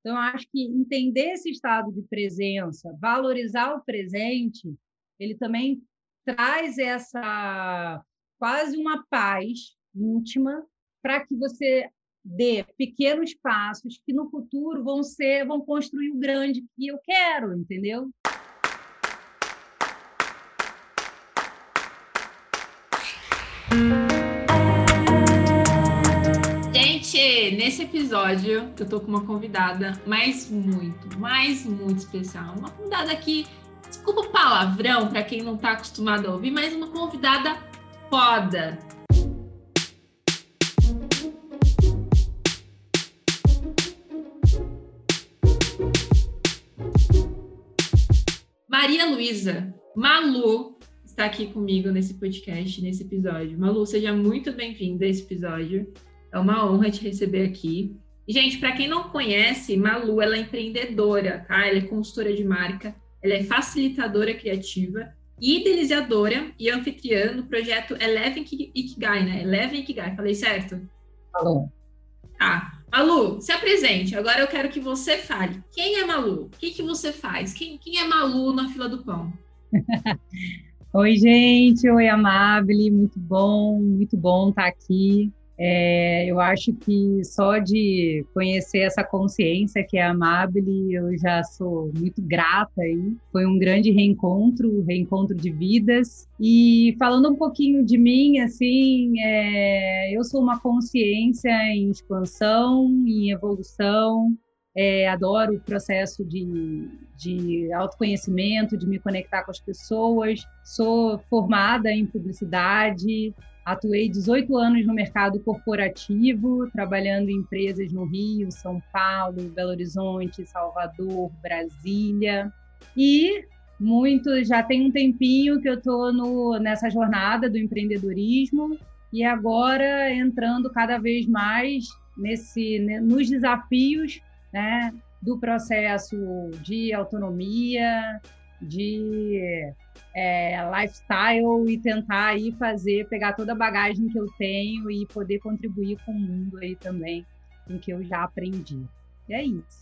Então, acho que entender esse estado de presença, valorizar o presente, ele também traz essa quase uma paz íntima para que você dê pequenos passos que no futuro vão ser, vão construir o grande que eu quero, entendeu? Nesse episódio eu tô com uma convidada mais muito, mais muito especial. Uma convidada que, desculpa o palavrão para quem não tá acostumado a ouvir, mas uma convidada foda. Maria Luísa, Malu, está aqui comigo nesse podcast, nesse episódio. Malu, seja muito bem-vinda a esse episódio. É uma honra te receber aqui. E, gente, para quem não conhece, Malu, ela é empreendedora, tá? Ela é consultora de marca, ela é facilitadora criativa, idealizadora e anfitriã no projeto Eleven Ikigai, né? Eleven Ikigai, falei certo? Falou. Tá. Malu, se apresente. Agora eu quero que você fale. Quem é Malu? O que, que você faz? Quem, quem é Malu na fila do pão? Oi, gente. Oi, Amabile. Muito bom, muito bom estar aqui. É, eu acho que só de conhecer essa consciência que é Amabile, eu já sou muito grata aí. Foi um grande reencontro, reencontro de vidas. E falando um pouquinho de mim, assim, é, eu sou uma consciência em expansão, em evolução. É, adoro o processo de, de autoconhecimento, de me conectar com as pessoas. Sou formada em publicidade, Atuei 18 anos no mercado corporativo, trabalhando em empresas no Rio, São Paulo, Belo Horizonte, Salvador, Brasília. E muito, já tem um tempinho que eu estou nessa jornada do empreendedorismo e agora entrando cada vez mais nesse, nos desafios né, do processo de autonomia, de é, lifestyle e tentar aí fazer, pegar toda a bagagem que eu tenho e poder contribuir com o mundo aí também, com o que eu já aprendi. E é isso.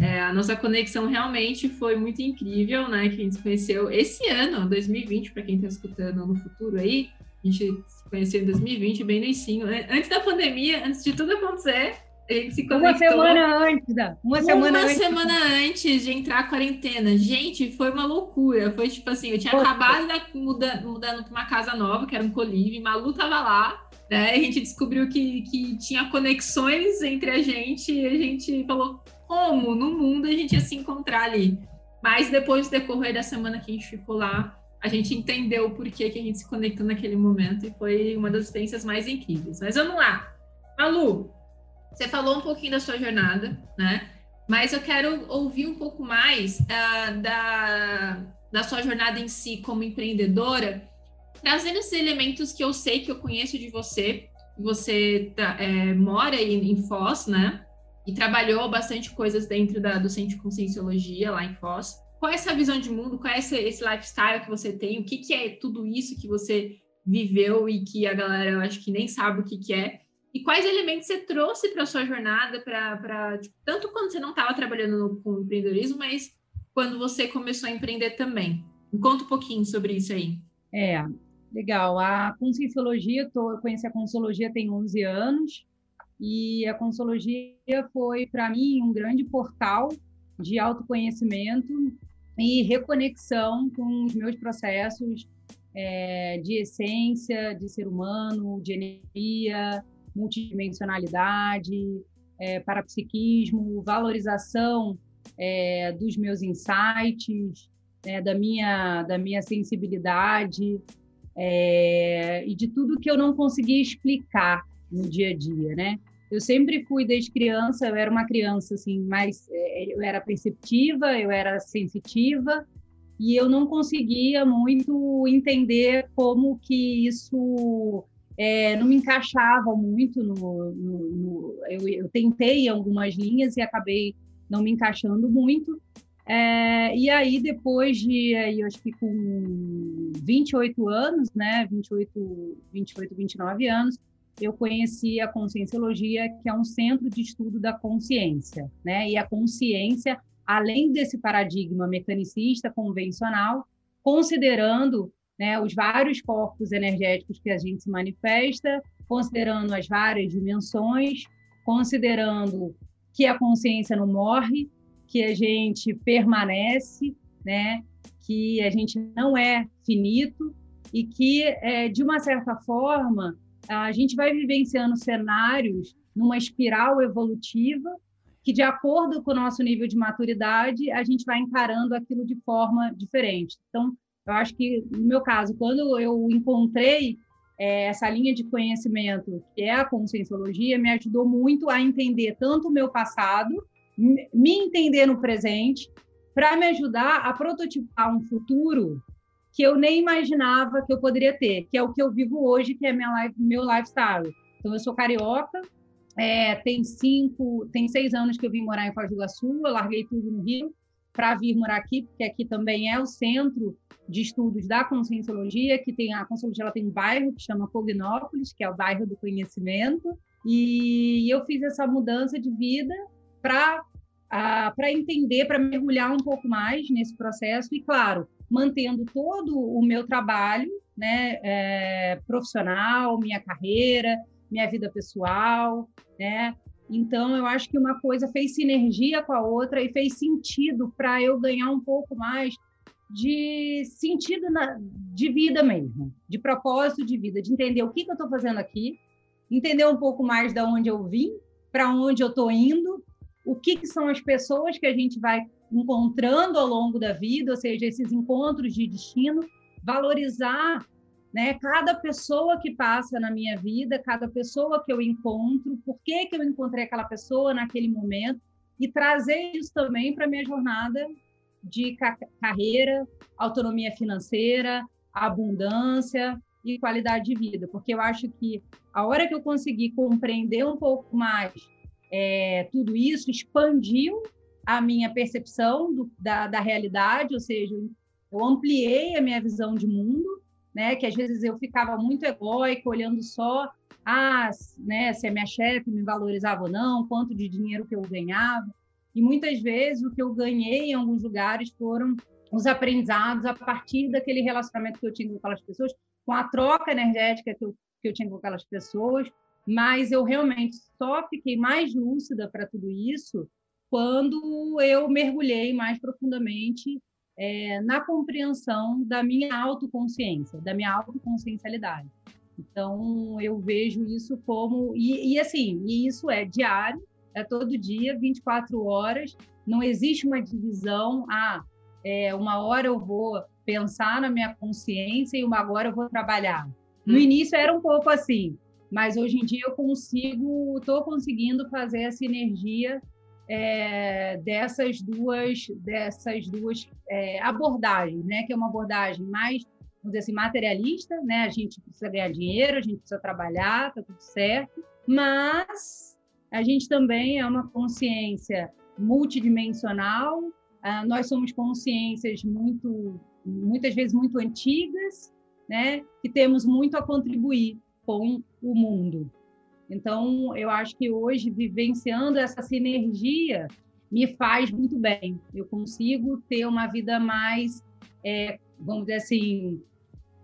É, a nossa conexão realmente foi muito incrível, né? Que a gente se conheceu esse ano, 2020, para quem está escutando no futuro aí. A gente se conheceu em 2020, bem no início, antes da pandemia, antes de tudo acontecer. A gente se conectou. Uma semana antes, da. Uma, semana, uma antes. semana antes de entrar a quarentena. Gente, foi uma loucura. Foi tipo assim, eu tinha Poxa. acabado de mudar, mudando para uma casa nova, que era um colívio, Malu tava lá. Né? A gente descobriu que, que tinha conexões entre a gente e a gente falou como no mundo a gente ia se encontrar ali. Mas depois do decorrer da semana que a gente ficou lá, a gente entendeu o porquê que a gente se conectou naquele momento e foi uma das experiências mais incríveis. Mas vamos lá. Malu, você falou um pouquinho da sua jornada, né? Mas eu quero ouvir um pouco mais uh, da, da sua jornada em si como empreendedora, trazendo esses elementos que eu sei que eu conheço de você. Você tá, é, mora em, em Foz, né? E trabalhou bastante coisas dentro da, do Centro de Conscienciologia lá em Foz. Qual é essa visão de mundo? Qual é esse, esse lifestyle que você tem? O que, que é tudo isso que você viveu e que a galera, eu acho que nem sabe o que, que é? E quais elementos você trouxe para sua jornada, para tipo, tanto quando você não estava trabalhando no, com empreendedorismo, mas quando você começou a empreender também? Me conta um pouquinho sobre isso aí. É, legal. A Conscienciologia, tô, eu conheci a Conscienciologia tem 11 anos, e a Conscienciologia foi, para mim, um grande portal de autoconhecimento e reconexão com os meus processos é, de essência, de ser humano, de energia, multidimensionalidade, é, parapsiquismo, valorização é, dos meus insights, é, da, minha, da minha sensibilidade é, e de tudo que eu não conseguia explicar no dia a dia, né? Eu sempre fui desde criança, eu era uma criança assim, mais é, eu era perceptiva, eu era sensitiva e eu não conseguia muito entender como que isso é, não me encaixava muito no, no, no eu, eu, tentei algumas linhas e acabei não me encaixando muito. É, e aí, depois de, aí, eu acho que com 28 anos, né, 28, 28, 29 anos, eu conheci a Conscienciologia, que é um centro de estudo da consciência, né? E a consciência, além desse paradigma mecanicista convencional, considerando né, os vários corpos energéticos que a gente se manifesta, considerando as várias dimensões, considerando que a consciência não morre, que a gente permanece, né, que a gente não é finito e que, é, de uma certa forma, a gente vai vivenciando cenários numa espiral evolutiva que, de acordo com o nosso nível de maturidade, a gente vai encarando aquilo de forma diferente. Então, eu acho que, no meu caso, quando eu encontrei é, essa linha de conhecimento, que é a conscienciologia, me ajudou muito a entender tanto o meu passado, me entender no presente, para me ajudar a prototipar um futuro que eu nem imaginava que eu poderia ter, que é o que eu vivo hoje, que é minha meu lifestyle. Então, eu sou carioca, é, tem cinco, tem seis anos que eu vim morar em Foz do Iguaçu, eu larguei tudo no Rio para vir morar aqui, porque aqui também é o centro de estudos da Conscienciologia, que tem a Conscienciologia ela tem um bairro que chama Cognópolis, que é o bairro do conhecimento, e eu fiz essa mudança de vida para para entender, para mergulhar um pouco mais nesse processo e, claro, mantendo todo o meu trabalho né, é, profissional, minha carreira, minha vida pessoal, né? Então, eu acho que uma coisa fez sinergia com a outra e fez sentido para eu ganhar um pouco mais de sentido na, de vida mesmo, de propósito de vida, de entender o que, que eu estou fazendo aqui, entender um pouco mais de onde eu vim, para onde eu estou indo, o que, que são as pessoas que a gente vai encontrando ao longo da vida, ou seja, esses encontros de destino, valorizar né? Cada pessoa que passa na minha vida, cada pessoa que eu encontro, por que, que eu encontrei aquela pessoa naquele momento, e trazer isso também para minha jornada de ca carreira, autonomia financeira, abundância e qualidade de vida, porque eu acho que a hora que eu consegui compreender um pouco mais é, tudo isso, expandiu a minha percepção do, da, da realidade, ou seja, eu ampliei a minha visão de mundo né? Que às vezes eu ficava muito egóica, olhando só, ah, né, se a minha chefe me valorizava ou não, quanto de dinheiro que eu ganhava. E muitas vezes o que eu ganhei em alguns lugares foram os aprendizados a partir daquele relacionamento que eu tinha com aquelas pessoas, com a troca energética que eu, que eu tinha com aquelas pessoas, mas eu realmente só fiquei mais lúcida para tudo isso quando eu mergulhei mais profundamente é, na compreensão da minha autoconsciência, da minha autoconsciencialidade. Então, eu vejo isso como. E, e, assim, e isso é diário, é todo dia, 24 horas, não existe uma divisão. Ah, é, uma hora eu vou pensar na minha consciência e uma hora eu vou trabalhar. No hum. início era um pouco assim, mas hoje em dia eu consigo, estou conseguindo fazer essa energia é, dessas duas, dessas duas é, abordagens, né? Que é uma abordagem mais, vamos dizer assim, materialista, né? A gente precisa ganhar dinheiro, a gente precisa trabalhar, tá tudo certo, mas a gente também é uma consciência multidimensional. Ah, nós somos consciências muito, muitas vezes muito antigas, né? Que temos muito a contribuir com o mundo. Então, eu acho que hoje, vivenciando essa sinergia, me faz muito bem. Eu consigo ter uma vida mais, é, vamos dizer assim,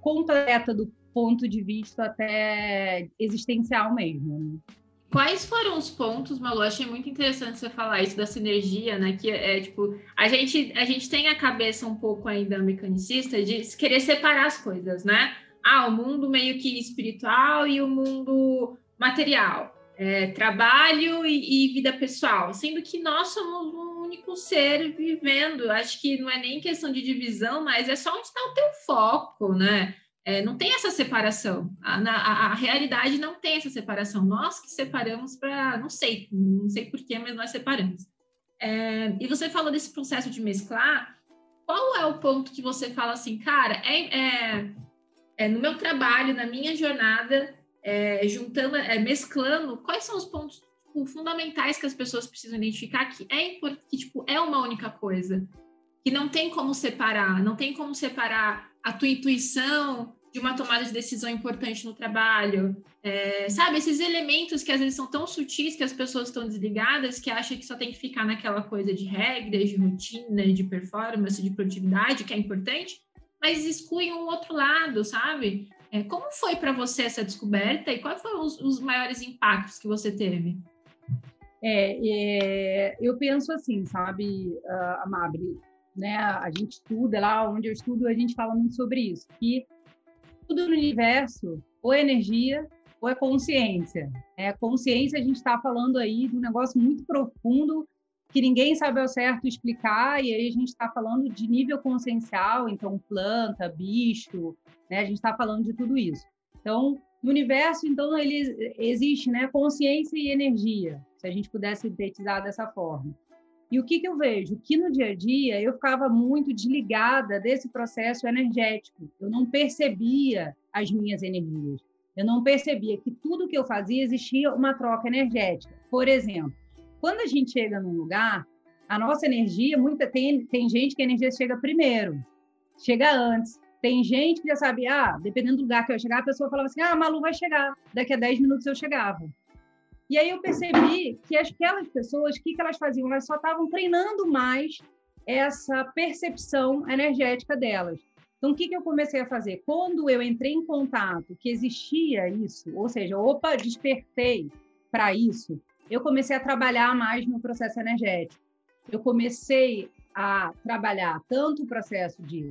completa do ponto de vista até existencial mesmo. Né? Quais foram os pontos, Malu? Achei muito interessante você falar isso da sinergia, né? Que é tipo, a gente, a gente tem a cabeça um pouco ainda mecanicista de querer separar as coisas, né? Ah, o mundo meio que espiritual e o mundo material, é, trabalho e, e, vida pessoal, sendo que nós somos um único ser vivendo. Acho que não é nem questão de divisão, mas é só onde está o teu foco, né? É, não tem essa separação. A, a, a, realidade não tem essa separação. Nós que separamos para. Não sei, não sei porquê, mas nós separamos. É, e você falou desse processo de mesclar. Qual é o ponto que você fala assim, cara, é, é, é no meu trabalho, na minha jornada, é, juntando, é, mesclando quais são os pontos tipo, fundamentais que as pessoas precisam identificar que é que tipo é uma única coisa que não tem como separar, não tem como separar a tua intuição de uma tomada de decisão importante no trabalho. É, sabe, esses elementos que às vezes são tão sutis que as pessoas estão desligadas, que acham que só tem que ficar naquela coisa de regras, de rotina, de performance, de produtividade, que é importante, mas excluem um outro lado, sabe? É, como foi para você essa descoberta e quais foram os, os maiores impactos que você teve? É, é, eu penso assim, sabe, uh, né? A gente estuda lá onde eu estudo, a gente fala muito sobre isso, que tudo no universo ou é energia ou é consciência. É, consciência, a gente está falando aí de um negócio muito profundo que ninguém sabe ao certo explicar, e aí a gente está falando de nível consciencial, então planta, bicho, né? a gente está falando de tudo isso. Então, no universo, então, ele existe né, consciência e energia, se a gente pudesse sintetizar dessa forma. E o que, que eu vejo? Que no dia a dia eu ficava muito desligada desse processo energético. Eu não percebia as minhas energias. Eu não percebia que tudo que eu fazia existia uma troca energética. Por exemplo, quando a gente chega num lugar, a nossa energia, muita tem, tem gente que a energia chega primeiro, chega antes. Tem gente que já sabe, ah, dependendo do lugar que eu chegar, a pessoa falava assim: ah, a Malu vai chegar, daqui a 10 minutos eu chegava. E aí eu percebi que aquelas pessoas, o que, que elas faziam? Elas só estavam treinando mais essa percepção energética delas. Então, o que, que eu comecei a fazer? Quando eu entrei em contato que existia isso, ou seja, opa, despertei para isso, eu comecei a trabalhar mais no processo energético. Eu comecei a trabalhar tanto o processo de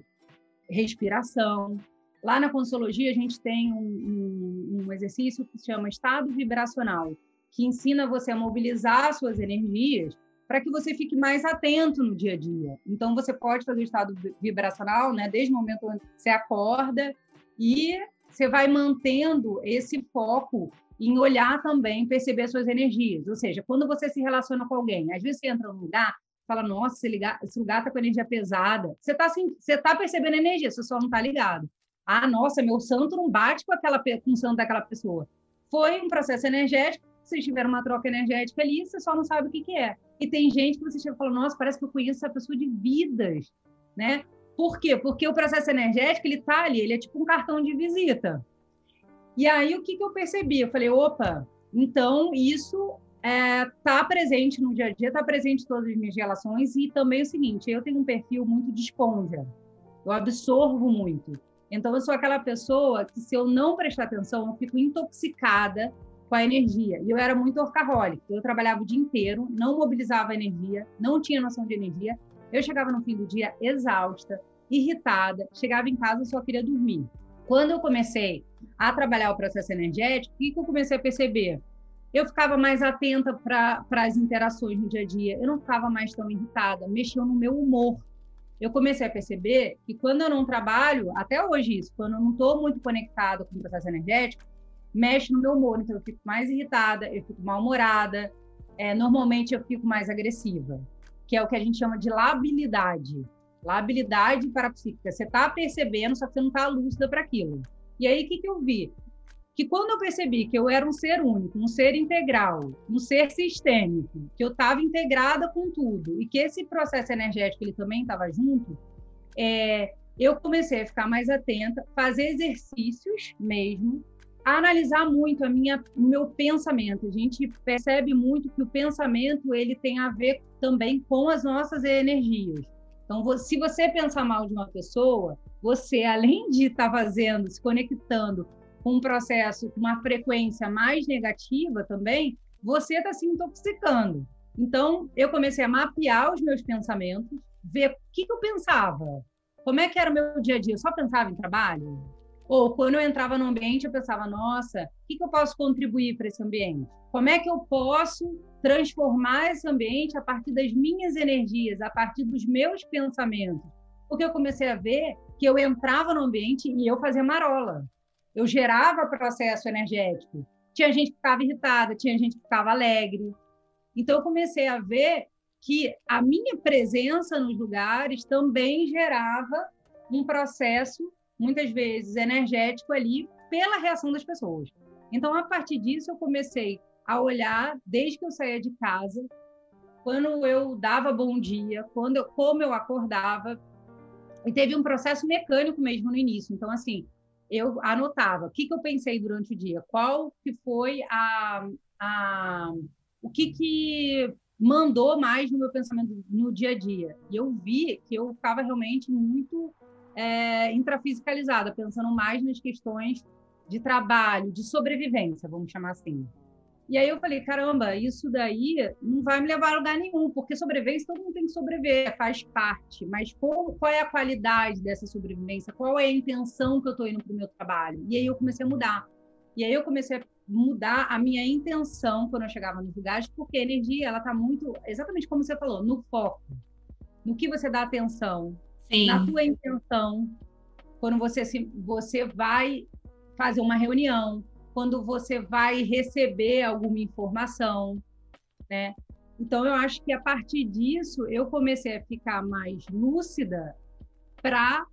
respiração. Lá na Consologia, a gente tem um, um, um exercício que se chama estado vibracional, que ensina você a mobilizar suas energias para que você fique mais atento no dia a dia. Então, você pode fazer o estado vibracional, né, desde o momento onde você acorda, e você vai mantendo esse foco em olhar também, perceber suas energias. Ou seja, quando você se relaciona com alguém, às vezes você entra num lugar, fala, nossa, esse lugar, lugar está com energia pesada. Você está assim, você tá percebendo energia, você só não está ligado. Ah, nossa, meu santo não bate com, aquela, com o santo daquela pessoa. Foi um processo energético vocês tiveram uma troca energética ali, você só não sabe o que, que é. E tem gente que você chega e fala, nossa, parece que eu conheço essa pessoa de vidas, né? Por quê? Porque o processo energético, ele tá ali, ele é tipo um cartão de visita. E aí, o que, que eu percebi? Eu falei, opa, então isso está é, tá presente no dia a dia, está presente em todas as minhas relações, e também é o seguinte, eu tenho um perfil muito de esponja, eu absorvo muito. Então, eu sou aquela pessoa que, se eu não prestar atenção, eu fico intoxicada com a energia. E eu era muito orcaholic. Eu trabalhava o dia inteiro, não mobilizava energia, não tinha noção de energia. Eu chegava no fim do dia exausta, irritada, chegava em casa e só queria dormir. Quando eu comecei a trabalhar o processo energético, o que, eu comecei a perceber? Eu ficava mais atenta para as interações no dia a dia, eu não ficava mais tão irritada, mexeu no meu humor. Eu comecei a perceber que quando eu não trabalho, até hoje isso, quando eu não estou muito conectado com o processo energético, mexe no meu humor, então eu fico mais irritada, eu fico mal-humorada, é, normalmente eu fico mais agressiva, que é o que a gente chama de labilidade. Labilidade parapsíquica. Você está percebendo, só que você não está lúcida para aquilo. E aí, o que, que eu vi? Que quando eu percebi que eu era um ser único, um ser integral, um ser sistêmico, que eu estava integrada com tudo, e que esse processo energético ele também estava junto, é, eu comecei a ficar mais atenta, fazer exercícios mesmo, analisar muito a minha, o meu pensamento. A gente percebe muito que o pensamento ele tem a ver também com as nossas energias. Então, se você pensar mal de uma pessoa, você, além de estar tá fazendo, se conectando um processo, com uma frequência mais negativa também, você está se intoxicando. Então, eu comecei a mapear os meus pensamentos, ver o que, que eu pensava, como é que era o meu dia a dia. Eu só pensava em trabalho? Ou quando eu entrava no ambiente, eu pensava, nossa, o que, que eu posso contribuir para esse ambiente? Como é que eu posso transformar esse ambiente a partir das minhas energias, a partir dos meus pensamentos? Porque eu comecei a ver que eu entrava no ambiente e eu fazia marola. Eu gerava processo energético. Tinha gente que ficava irritada, tinha gente que ficava alegre. Então, eu comecei a ver que a minha presença nos lugares também gerava um processo muitas vezes energético ali pela reação das pessoas. Então, a partir disso, eu comecei a olhar desde que eu saía de casa, quando eu dava bom dia, quando eu, como eu acordava, e teve um processo mecânico mesmo no início. Então, assim, eu anotava o que, que eu pensei durante o dia, qual que foi a, a o que, que mandou mais no meu pensamento no dia a dia. E eu vi que eu ficava realmente muito é, intrafisicalizada, pensando mais nas questões de trabalho, de sobrevivência, vamos chamar assim. E aí eu falei, caramba, isso daí não vai me levar a lugar nenhum, porque sobrevivência todo mundo tem que sobreviver, faz parte. Mas qual, qual é a qualidade dessa sobrevivência? Qual é a intenção que eu estou indo para o meu trabalho? E aí eu comecei a mudar. E aí eu comecei a mudar a minha intenção quando eu chegava nos lugares, porque a energia ela está muito, exatamente como você falou, no foco, no que você dá atenção, Sim. na tua intenção, quando você se, você vai fazer uma reunião, quando você vai receber alguma informação, né? Então eu acho que a partir disso eu comecei a ficar mais lúcida para,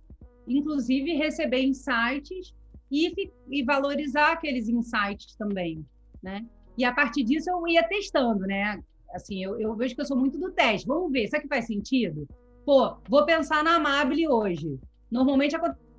inclusive, receber insights e, e valorizar aqueles insights também, né? E a partir disso eu ia testando, né? Assim, eu, eu vejo que eu sou muito do teste. Vamos ver, será que faz sentido? Pô, vou pensar na Amable hoje. Normalmente acontece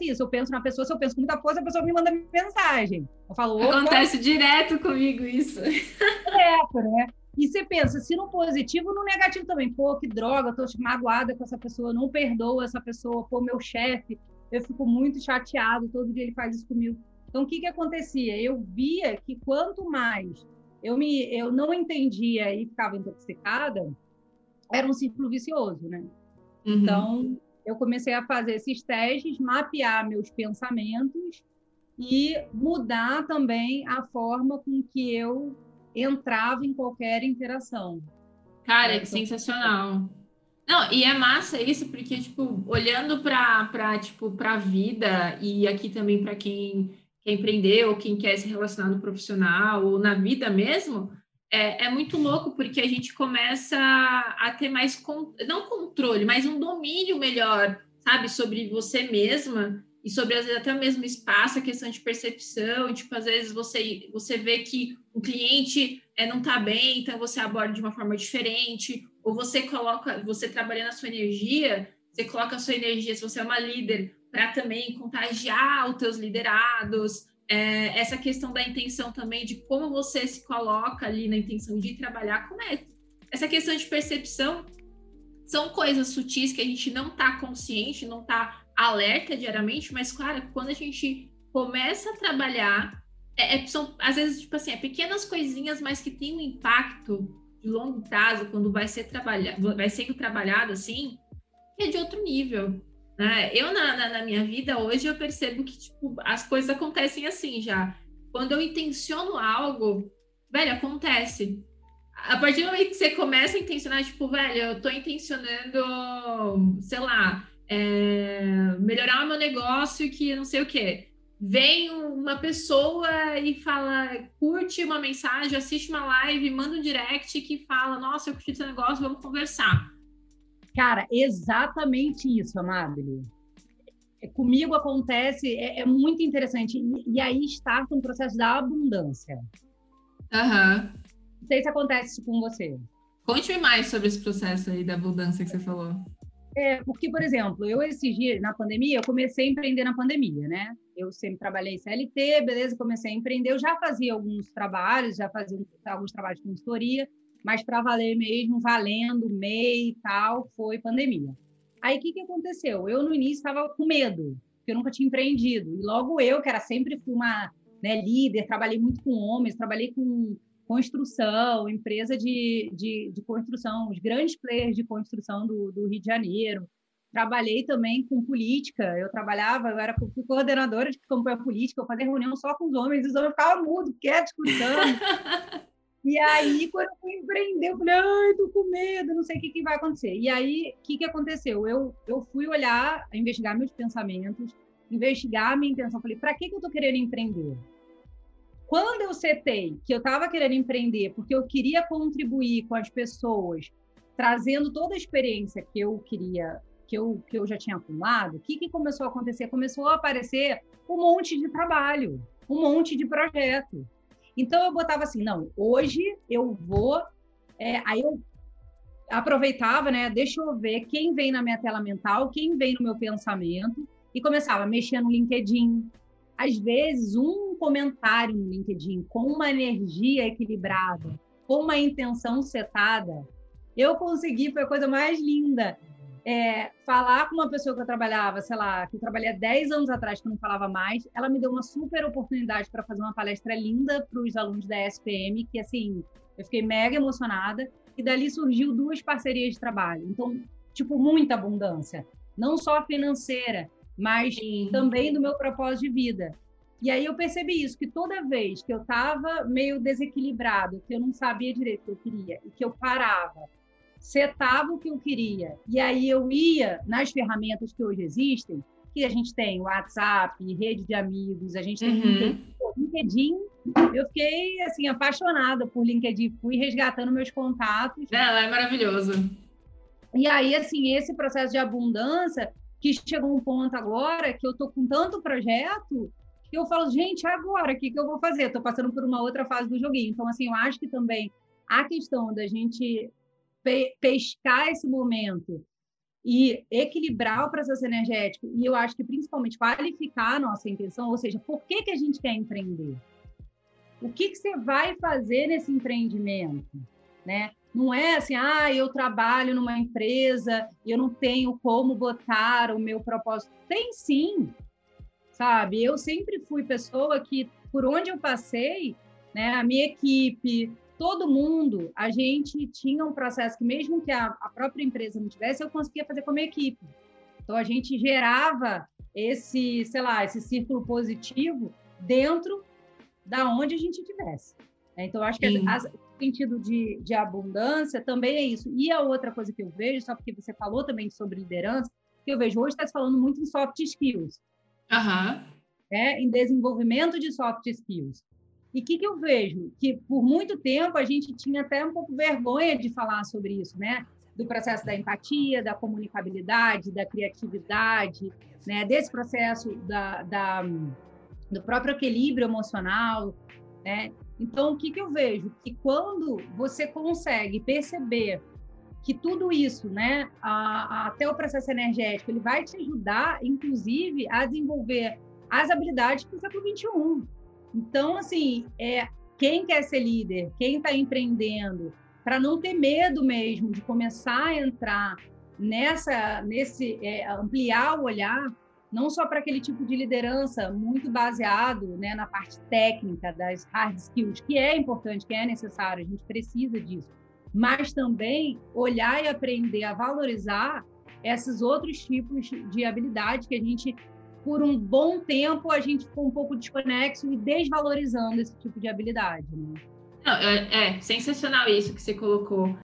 isso. Eu penso na pessoa, se eu penso com muita força, a pessoa me manda mensagem. Eu falo, Acontece direto comigo isso. Direto, né? E você pensa, se no positivo, no negativo também. Pô, que droga, eu tô magoada com essa pessoa, não perdoo essa pessoa, pô, meu chefe, eu fico muito chateado, todo dia ele faz isso comigo. Então, o que que acontecia? Eu via que quanto mais eu me eu não entendia e ficava intoxicada, era um ciclo vicioso, né? Uhum. Então, eu comecei a fazer esses testes, mapear meus pensamentos e mudar também a forma com que eu entrava em qualquer interação. Cara, é, então, sensacional. Não, e é massa isso, porque, tipo, olhando para tipo, a vida, e aqui também para quem quer empreender, ou quem quer se relacionar no profissional, ou na vida mesmo, é, é muito louco, porque a gente começa a ter mais, con não controle, mas um domínio melhor, sabe, sobre você mesma, e sobre, às vezes, até o mesmo espaço, a questão de percepção, tipo, às vezes você, você vê que o cliente é, não está bem, então você aborda de uma forma diferente, ou você coloca, você trabalhando a sua energia, você coloca a sua energia, se você é uma líder, para também contagiar os teus liderados, é, essa questão da intenção também, de como você se coloca ali na intenção de trabalhar, como é? Essa questão de percepção são coisas sutis que a gente não está consciente, não está alerta diariamente, mas, claro, quando a gente começa a trabalhar, é, é, são, às vezes, tipo assim, é pequenas coisinhas, mas que tem um impacto de longo prazo, quando vai ser trabalhado, vai sendo trabalhado assim, é de outro nível. Né? Eu, na, na, na, minha vida, hoje, eu percebo que tipo, as coisas acontecem assim já. Quando eu intenciono algo, velho, acontece. A partir do momento que você começa a intencionar, tipo, velho, eu tô intencionando, sei lá, é, melhorar o meu negócio que não sei o quê vem uma pessoa e fala, curte uma mensagem, assiste uma live, manda um direct que fala, nossa, eu curti seu negócio, vamos conversar. Cara, exatamente isso, Amabile. É, comigo acontece, é, é muito interessante. E, e, aí está um processo da abundância. Aham. Uhum. Não sei se acontece com você. Conte-me mais sobre esse processo aí da abundância que você falou. É, porque, por exemplo, eu esses dias, na pandemia, eu comecei a empreender na pandemia, né? Eu sempre trabalhei CLT, beleza, comecei a empreender. Eu já fazia alguns trabalhos, já fazia alguns trabalhos de consultoria, mas para valer mesmo, valendo, MEI e tal, foi pandemia. Aí, o que, que aconteceu? Eu, no início, estava com medo, porque eu nunca tinha empreendido. E logo eu, que era sempre uma né, líder, trabalhei muito com homens, trabalhei com construção, empresa de, de, de, construção, os grandes players de construção do, do, Rio de Janeiro. Trabalhei também com política, eu trabalhava, eu era coordenadora de campanha política, eu fazia reunião só com os homens, os homens ficavam mudos, quietos, escutando. e aí, quando eu fui empreender, eu falei, ai, tô com medo, não sei o que, que vai acontecer. E aí, o que, que aconteceu? Eu, eu fui olhar, investigar meus pensamentos, investigar a minha intenção. Falei, para que, que eu tô querendo empreender? Quando eu setei que eu estava querendo empreender porque eu queria contribuir com as pessoas, trazendo toda a experiência que eu queria, que eu, que eu já tinha acumulado, o que, que começou a acontecer? Começou a aparecer um monte de trabalho, um monte de projeto. Então eu botava assim, não, hoje eu vou. É, aí eu aproveitava, né? Deixa eu ver quem vem na minha tela mental, quem vem no meu pensamento, e começava a mexer no LinkedIn. Às vezes, um comentário no LinkedIn com uma energia equilibrada, com uma intenção setada, eu consegui, foi a coisa mais linda. É, falar com uma pessoa que eu trabalhava, sei lá, que eu trabalhei há 10 anos atrás, que eu não falava mais, ela me deu uma super oportunidade para fazer uma palestra linda para os alunos da SPM, que assim, eu fiquei mega emocionada, e dali surgiu duas parcerias de trabalho. Então, tipo, muita abundância, não só financeira, mas Sim. também do meu propósito de vida. E aí eu percebi isso, que toda vez que eu estava meio desequilibrado, que eu não sabia direito o que eu queria, e que eu parava, setava o que eu queria, e aí eu ia nas ferramentas que hoje existem, que a gente tem WhatsApp, rede de amigos, a gente tem uhum. LinkedIn. Eu fiquei assim apaixonada por LinkedIn, fui resgatando meus contatos. Ela é maravilhoso. E aí assim, esse processo de abundância que chegou um ponto agora que eu tô com tanto projeto que eu falo, gente, agora, o que, que eu vou fazer? Estou passando por uma outra fase do joguinho. Então, assim, eu acho que também a questão da gente pe pescar esse momento e equilibrar o processo energético, e eu acho que principalmente qualificar a nossa intenção, ou seja, por que, que a gente quer empreender? O que, que você vai fazer nesse empreendimento? Né? Não é assim, ah, eu trabalho numa empresa, eu não tenho como botar o meu propósito. Tem sim, sabe? Eu sempre fui pessoa que, por onde eu passei, né, a minha equipe, todo mundo, a gente tinha um processo que, mesmo que a, a própria empresa não tivesse, eu conseguia fazer com a minha equipe. Então, a gente gerava esse, sei lá, esse círculo positivo dentro da onde a gente tivesse. Então, acho que o sentido de, de abundância também é isso. E a outra coisa que eu vejo, só porque você falou também sobre liderança, que eu vejo hoje está se falando muito em soft skills. Uhum. É, em desenvolvimento de soft skills. E o que, que eu vejo? Que por muito tempo a gente tinha até um pouco vergonha de falar sobre isso, né? Do processo da empatia, da comunicabilidade, da criatividade, né? Desse processo da, da do próprio equilíbrio emocional, né? Então, o que, que eu vejo? Que quando você consegue perceber que tudo isso, né, a, a, até o processo energético, ele vai te ajudar, inclusive, a desenvolver as habilidades para o século XXI. Então, assim, é, quem quer ser líder, quem está empreendendo, para não ter medo mesmo de começar a entrar nessa, nesse, é, ampliar o olhar, não só para aquele tipo de liderança muito baseado né, na parte técnica das hard skills, que é importante, que é necessário, a gente precisa disso, mas também olhar e aprender a valorizar esses outros tipos de habilidade que a gente, por um bom tempo, a gente ficou um pouco desconexo e desvalorizando esse tipo de habilidade. Né? Não, é, é sensacional isso que você colocou.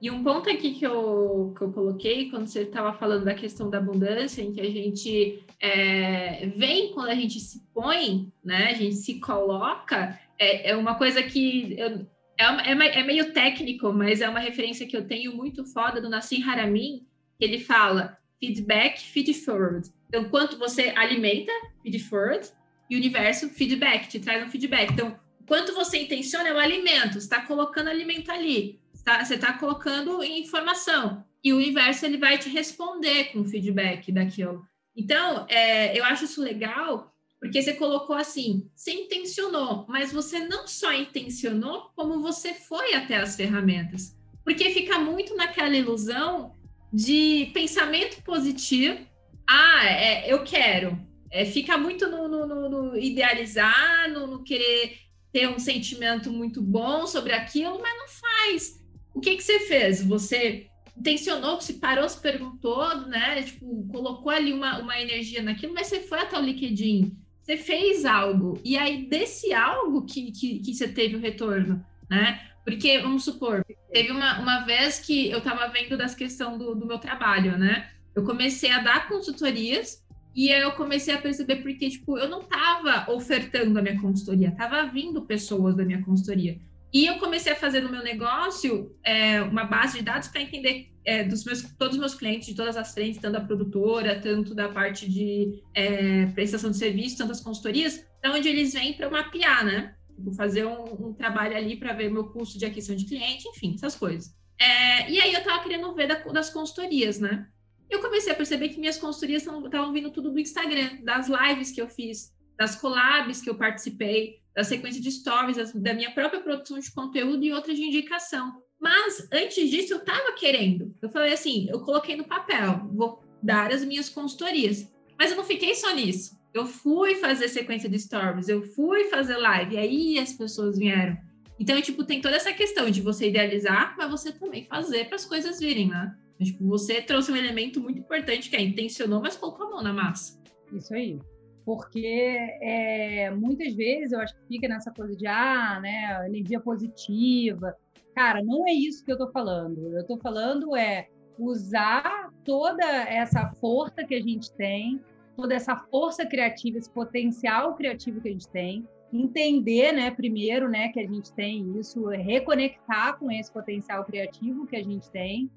E um ponto aqui que eu, que eu coloquei, quando você estava falando da questão da abundância, em que a gente é, vem quando a gente se põe, né? A gente se coloca, é, é uma coisa que eu, é, é, é, meio técnico, mas é uma referência que eu tenho muito foda do Nassim Haramein, que ele fala feedback, feed forward. Então, quanto você alimenta, feed forward, e o universo, feedback, te traz um feedback. Então, quanto você intenciona é o alimento, você está colocando alimento ali tá, você está colocando informação e o universo ele vai te responder com feedback daquilo. Então, é, eu acho isso legal porque você colocou assim, você intencionou, mas você não só intencionou, como você foi até as ferramentas. Porque fica muito naquela ilusão de pensamento positivo. Ah, é, eu quero. É, fica muito no, no, no, no idealizar, no, querer ter um sentimento muito bom sobre aquilo, mas não faz. O que, que você fez? Você intencionou, se parou, se perguntou, né? Tipo, colocou ali uma, uma energia naquilo, mas você foi até o LinkedIn, você fez algo, e aí desse algo que, que, que você teve o retorno, né? Porque, vamos supor, teve uma, uma vez que eu estava vendo das questões do, do meu trabalho, né? Eu comecei a dar consultorias e aí eu comecei a perceber porque, tipo, eu não estava ofertando a minha consultoria, estava vindo pessoas da minha consultoria. E eu comecei a fazer no meu negócio é, uma base de dados para entender é, dos meus, todos os meus clientes de todas as frentes, tanto da produtora, tanto da parte de é, prestação de serviço, tantas consultorias, da onde eles vêm para mapear, né? Vou fazer um, um trabalho ali para ver meu custo de aquisição de cliente, enfim, essas coisas. É, e aí eu estava querendo ver da, das consultorias, né? Eu comecei a perceber que minhas consultorias estavam vindo tudo do Instagram, das lives que eu fiz, das collabs que eu participei, da sequência de stories, da minha própria produção de conteúdo e outras de indicação. Mas antes disso, eu estava querendo. Eu falei assim: eu coloquei no papel, vou dar as minhas consultorias. Mas eu não fiquei só nisso. Eu fui fazer sequência de stories, eu fui fazer live, e aí as pessoas vieram. Então, tipo, tem toda essa questão de você idealizar, mas você também fazer para as coisas virem, né? Tipo, você trouxe um elemento muito importante que é intencionou, mas colocou a mão na massa. Isso aí. Porque é, muitas vezes eu acho que fica nessa coisa de ah, né, energia positiva. Cara, não é isso que eu estou falando. Eu estou falando é usar toda essa força que a gente tem, toda essa força criativa, esse potencial criativo que a gente tem, entender, né, primeiro, né, que a gente tem isso, reconectar com esse potencial criativo que a gente tem,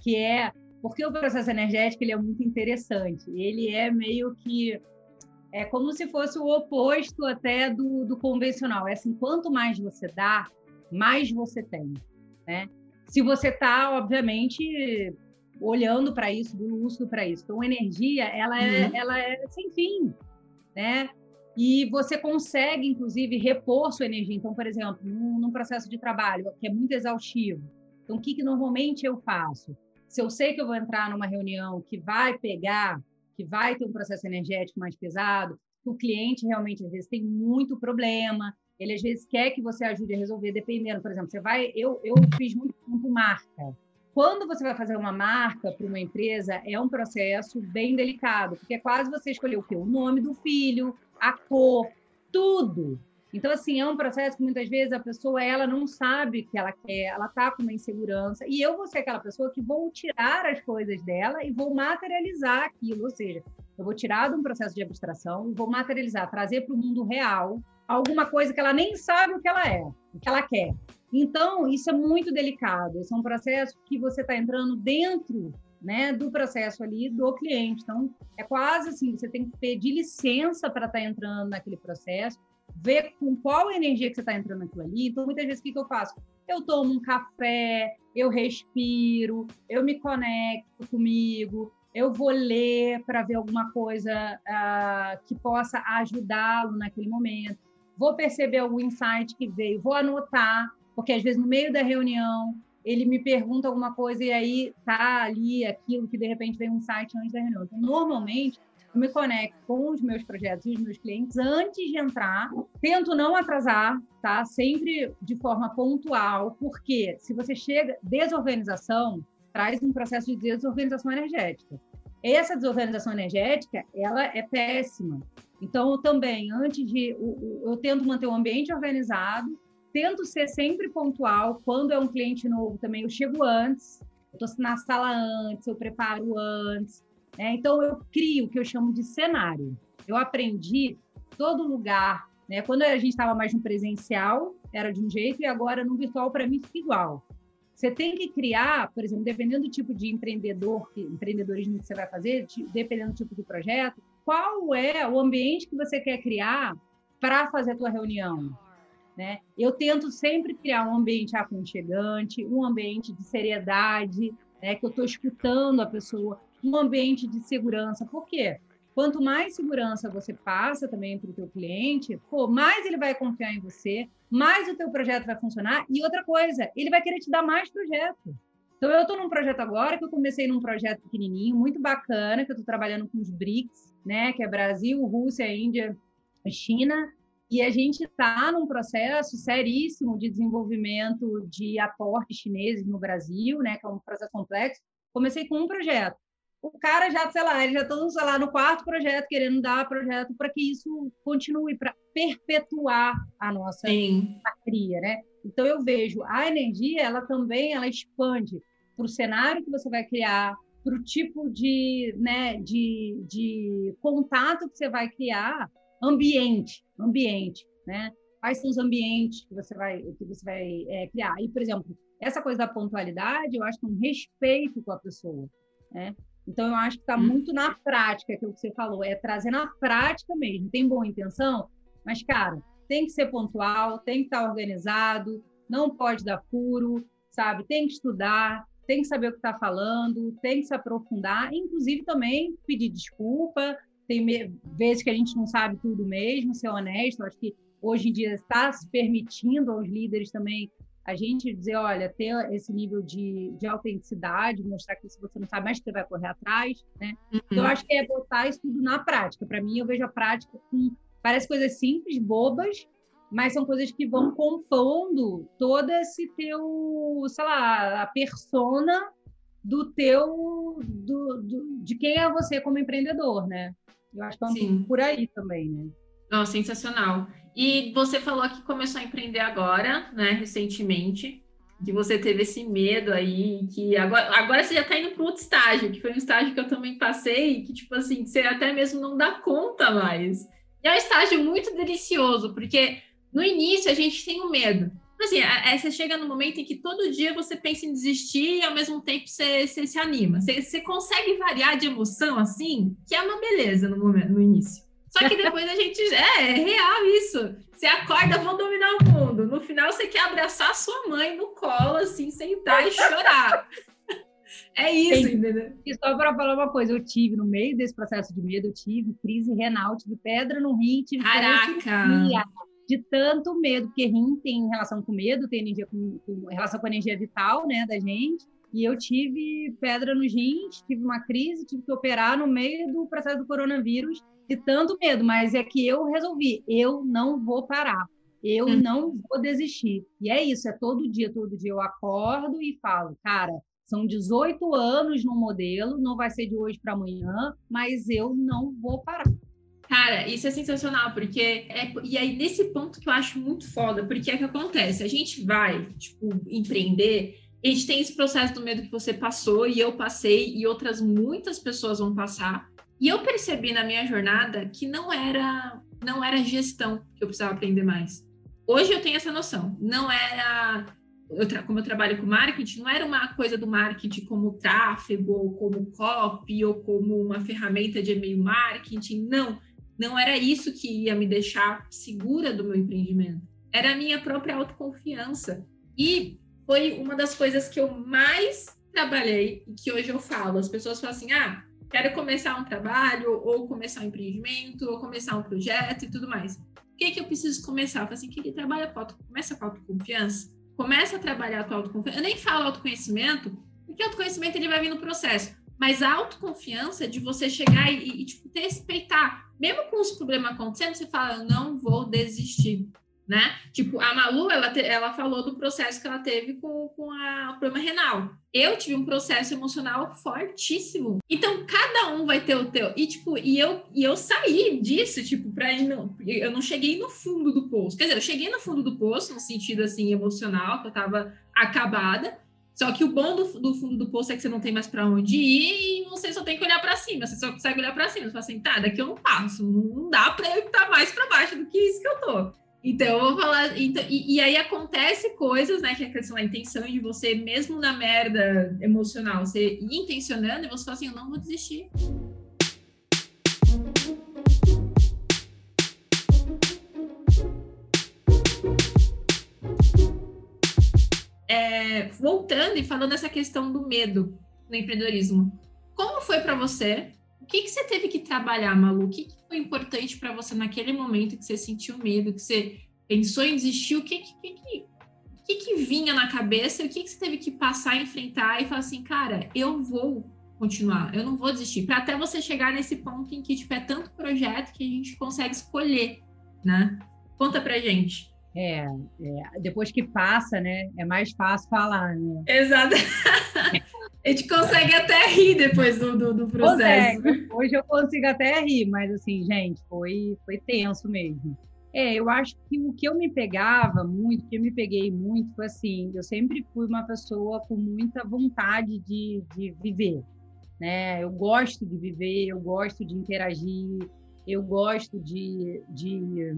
que é porque o processo energético ele é muito interessante. Ele é meio que é como se fosse o oposto até do, do convencional. É assim, quanto mais você dá, mais você tem, né? Se você está, obviamente, olhando para isso, do uso para isso. Então, energia, ela é, uhum. ela é sem fim, né? E você consegue, inclusive, repor sua energia. Então, por exemplo, num, num processo de trabalho que é muito exaustivo, então, o que, que normalmente eu faço? Se eu sei que eu vou entrar numa reunião que vai pegar, que vai ter um processo energético mais pesado, o cliente realmente, às vezes, tem muito problema, ele, às vezes, quer que você ajude a resolver, dependendo. Por exemplo, você vai... Eu, eu fiz muito tempo marca. Quando você vai fazer uma marca para uma empresa, é um processo bem delicado, porque é quase você escolher o quê? O nome do filho, a cor, tudo. Então, assim, é um processo que muitas vezes a pessoa ela não sabe o que ela quer, ela está com uma insegurança, e eu vou ser aquela pessoa que vou tirar as coisas dela e vou materializar aquilo, ou seja, eu vou tirar de um processo de abstração e vou materializar, trazer para o mundo real alguma coisa que ela nem sabe o que ela é, o que ela quer. Então, isso é muito delicado. Esse é um processo que você está entrando dentro né, do processo ali do cliente. Então, é quase assim, você tem que pedir licença para estar tá entrando naquele processo, ver com qual energia que você está entrando naquilo ali. Então, muitas vezes, o que, que eu faço? Eu tomo um café, eu respiro, eu me conecto comigo, eu vou ler para ver alguma coisa uh, que possa ajudá-lo naquele momento, vou perceber algum insight que veio, vou anotar, porque às vezes no meio da reunião ele me pergunta alguma coisa e aí tá ali aquilo que de repente vem um site antes da reunião. Então, normalmente, eu me conecto com os meus projetos e os meus clientes antes de entrar, tento não atrasar, tá? Sempre de forma pontual, porque se você chega desorganização, traz um processo de desorganização energética. Essa desorganização energética, ela é péssima. Então, também, antes de eu, eu tento manter o ambiente organizado, tento ser sempre pontual. Quando é um cliente novo também, eu chego antes, eu estou na sala antes, eu preparo antes. Né? Então, eu crio o que eu chamo de cenário. Eu aprendi todo lugar. Né? Quando a gente estava mais no presencial, era de um jeito, e agora no virtual, para mim, fica igual. Você tem que criar, por exemplo, dependendo do tipo de empreendedor, empreendedorismo que você vai fazer, dependendo do tipo de projeto, qual é o ambiente que você quer criar para fazer a tua reunião? Né? Eu tento sempre criar um ambiente aconchegante, um ambiente de seriedade, né? que eu estou escutando a pessoa, um ambiente de segurança. Por quê? Quanto mais segurança você passa também para o teu cliente, pô, mais ele vai confiar em você, mais o teu projeto vai funcionar. E outra coisa, ele vai querer te dar mais projeto. Então, eu estou num projeto agora, que eu comecei num projeto pequenininho, muito bacana, que eu estou trabalhando com os BRICS, né, que é Brasil, Rússia, Índia, China, e a gente está num processo seríssimo de desenvolvimento de aportes chineses no Brasil, né, que é um processo complexo. Comecei com um projeto. O cara já, sei lá, ele já está, sei lá, no quarto projeto, querendo dar projeto para que isso continue, para perpetuar a nossa cria, né? Então, eu vejo a energia, ela também, ela expande para o cenário que você vai criar, para o tipo de, né, de, de contato que você vai criar, ambiente, ambiente, né? Quais são os ambientes que você vai, que você vai é, criar? E, por exemplo, essa coisa da pontualidade, eu acho que é um respeito com a pessoa, né? Então, eu acho que está hum. muito na prática, aquilo que você falou, é trazer na prática mesmo. Tem boa intenção, mas, cara, tem que ser pontual, tem que estar organizado, não pode dar furo, sabe? Tem que estudar, tem que saber o que está falando, tem que se aprofundar, inclusive também pedir desculpa. Tem vezes que a gente não sabe tudo mesmo, ser honesto. Acho que hoje em dia está se permitindo aos líderes também a gente dizer, olha, ter esse nível de, de autenticidade, mostrar que se você não sabe mais, você vai correr atrás, né? Uhum. Então, eu acho que é botar isso tudo na prática. Para mim, eu vejo a prática com parece coisas simples, bobas, mas são coisas que vão compondo todo esse teu, sei lá, a persona do teu, do, do de quem é você como empreendedor, né? Eu acho que é um Sim. por aí também, né? Não, sensacional. E você falou que começou a empreender agora, né, recentemente, que você teve esse medo aí, que agora, agora você já está indo para outro estágio, que foi um estágio que eu também passei, que, tipo assim, você até mesmo não dá conta mais. E é um estágio muito delicioso, porque no início a gente tem o medo. Assim, é, você chega no momento em que todo dia você pensa em desistir e ao mesmo tempo você, você se anima. Você, você consegue variar de emoção assim, que é uma beleza no momento, no início. Só que depois a gente. É, é real isso. Você acorda, vão dominar o mundo. No final, você quer abraçar sua mãe no colo, assim, sentar e chorar. É isso, entendeu? E só para falar uma coisa, eu tive, no meio desse processo de medo, eu tive crise renal, tive pedra no rim, tive Caraca! De tanto medo, porque rim tem relação com medo, tem energia com, com, relação com a energia vital, né, da gente. E eu tive pedra nos rins, tive uma crise, tive que operar no meio do processo do coronavírus, de tanto medo, mas é que eu resolvi, eu não vou parar. Eu hum. não vou desistir. E é isso, é todo dia, todo dia eu acordo e falo, cara, são 18 anos no modelo, não vai ser de hoje para amanhã, mas eu não vou parar. Cara, isso é sensacional, porque é, e aí nesse ponto que eu acho muito foda, porque é que acontece, a gente vai, tipo, empreender, a gente tem esse processo do medo que você passou e eu passei e outras muitas pessoas vão passar. E eu percebi na minha jornada que não era não era gestão que eu precisava aprender mais. Hoje eu tenho essa noção. Não era eu como eu trabalho com marketing, não era uma coisa do marketing como tráfego, ou como copy, ou como uma ferramenta de e-mail marketing. Não, não era isso que ia me deixar segura do meu empreendimento. Era a minha própria autoconfiança. E foi uma das coisas que eu mais trabalhei e que hoje eu falo. As pessoas falam assim: ah, quero começar um trabalho, ou começar um empreendimento, ou começar um projeto e tudo mais. O que, é que eu preciso começar? Eu falo assim, que trabalha com auto, começa com autoconfiança, começa a trabalhar a tua autoconfiança. Eu nem falo autoconhecimento, porque autoconhecimento ele vai vir no processo. Mas a autoconfiança de você chegar e, e tipo, respeitar. Mesmo com os problemas acontecendo, você fala, eu não vou desistir né? Tipo, a Malu, ela, te, ela falou do processo que ela teve com, com a, o problema renal. Eu tive um processo emocional fortíssimo. Então, cada um vai ter o teu. E, tipo, e eu, e eu saí disso, tipo, pra ir no, Eu não cheguei no fundo do poço. Quer dizer, eu cheguei no fundo do poço, no sentido, assim, emocional, que eu tava acabada. Só que o bom do, do fundo do poço é que você não tem mais para onde ir e você só tem que olhar para cima. Você só consegue olhar para cima. Você fala assim, tá, daqui eu não passo. Não dá para eu estar mais para baixo do que isso que eu tô. Então, eu vou falar. Então, e, e, aí acontece coisas, né? Que é a questão da intenção de você, mesmo na merda emocional, você ir intencionando e você fala assim: eu não vou desistir. É, voltando e falando essa questão do medo no empreendedorismo, como foi para você que, que você teve que trabalhar, Malu? O que, que foi importante para você naquele momento que você sentiu medo, que você pensou em desistir? O que, que, que, que, que vinha na cabeça? O que, que você teve que passar, enfrentar e falar assim, cara, eu vou continuar, eu não vou desistir. Para até você chegar nesse ponto em que tipo, é tanto projeto que a gente consegue escolher, né? Conta pra gente. É, é, depois que passa, né? É mais fácil falar, né? Exato. A gente consegue até rir depois do, do, do processo. Consegue. Hoje eu consigo até rir, mas assim, gente, foi, foi tenso mesmo. É, eu acho que o que eu me pegava muito, o que eu me peguei muito, foi assim, eu sempre fui uma pessoa com muita vontade de, de viver, né? Eu gosto de viver, eu gosto de interagir, eu gosto de, de,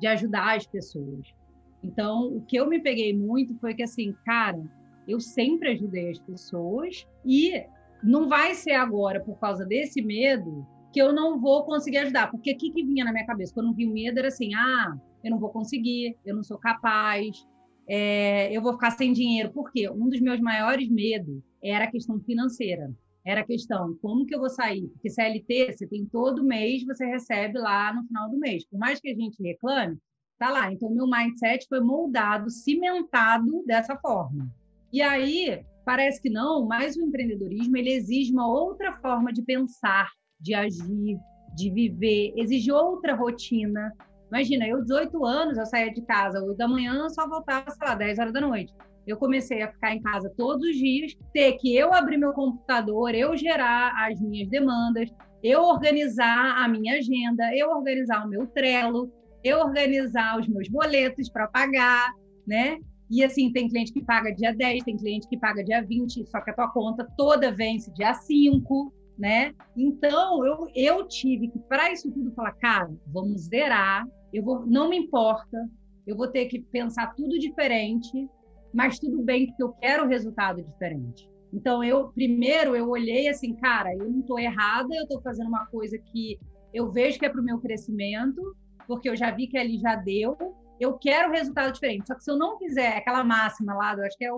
de ajudar as pessoas. Então, o que eu me peguei muito foi que, assim, cara, eu sempre ajudei as pessoas e não vai ser agora, por causa desse medo, que eu não vou conseguir ajudar. Porque o que, que vinha na minha cabeça? Quando vi o medo, era assim: ah, eu não vou conseguir, eu não sou capaz, é, eu vou ficar sem dinheiro. Por quê? Um dos meus maiores medos era a questão financeira. Era a questão, como que eu vou sair? Porque CLT, você tem todo mês, você recebe lá no final do mês. Por mais que a gente reclame, tá lá. Então, meu mindset foi moldado, cimentado dessa forma. E aí, parece que não, mas o empreendedorismo, ele exige uma outra forma de pensar, de agir, de viver, exige outra rotina, Imagina, eu, 18 anos, eu saía de casa 8 da manhã, só voltava, sei lá, 10 horas da noite. Eu comecei a ficar em casa todos os dias, ter que eu abrir meu computador, eu gerar as minhas demandas, eu organizar a minha agenda, eu organizar o meu Trello, eu organizar os meus boletos para pagar, né? E assim, tem cliente que paga dia 10, tem cliente que paga dia 20, só que a tua conta toda vence dia 5, né? Então, eu, eu tive que, para isso tudo, falar, cara, vamos zerar eu vou, não me importa, eu vou ter que pensar tudo diferente, mas tudo bem porque eu quero resultado diferente. Então eu primeiro eu olhei assim, cara, eu não estou errada, eu estou fazendo uma coisa que eu vejo que é para o meu crescimento, porque eu já vi que ali já deu. Eu quero resultado diferente. Só que se eu não fizer aquela máxima lá, eu acho que é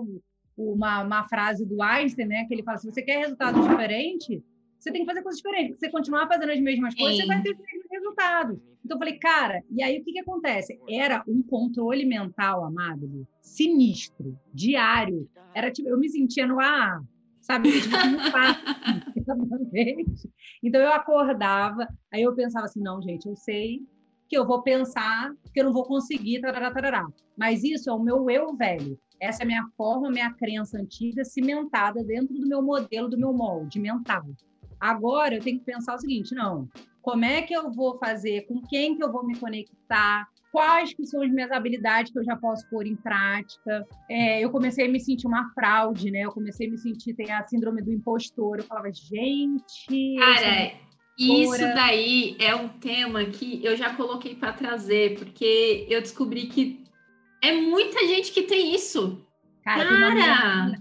uma, uma frase do Einstein, né, que ele fala: se você quer resultado diferente, você tem que fazer coisas diferentes. Se você continuar fazendo as mesmas coisas, Sim. você vai ter os mesmos resultados. Então eu falei, cara, e aí o que, que acontece? Era um controle mental, amado, sinistro, diário. Era tipo, eu me sentia no ar, sabe? Tipo, então eu acordava, aí eu pensava assim, não, gente, eu sei que eu vou pensar que eu não vou conseguir, tarará, tarará. Mas isso é o meu eu velho. Essa é a minha forma, minha crença antiga, cimentada dentro do meu modelo, do meu molde mental. Agora eu tenho que pensar o seguinte, não, como é que eu vou fazer, com quem que eu vou me conectar, quais que são as minhas habilidades que eu já posso pôr em prática. É, eu comecei a me sentir uma fraude, né? Eu comecei a me sentir, tem a síndrome do impostor. Eu falava, gente... Cara, isso daí é um tema que eu já coloquei para trazer, porque eu descobri que é muita gente que tem isso. Cara, Cara.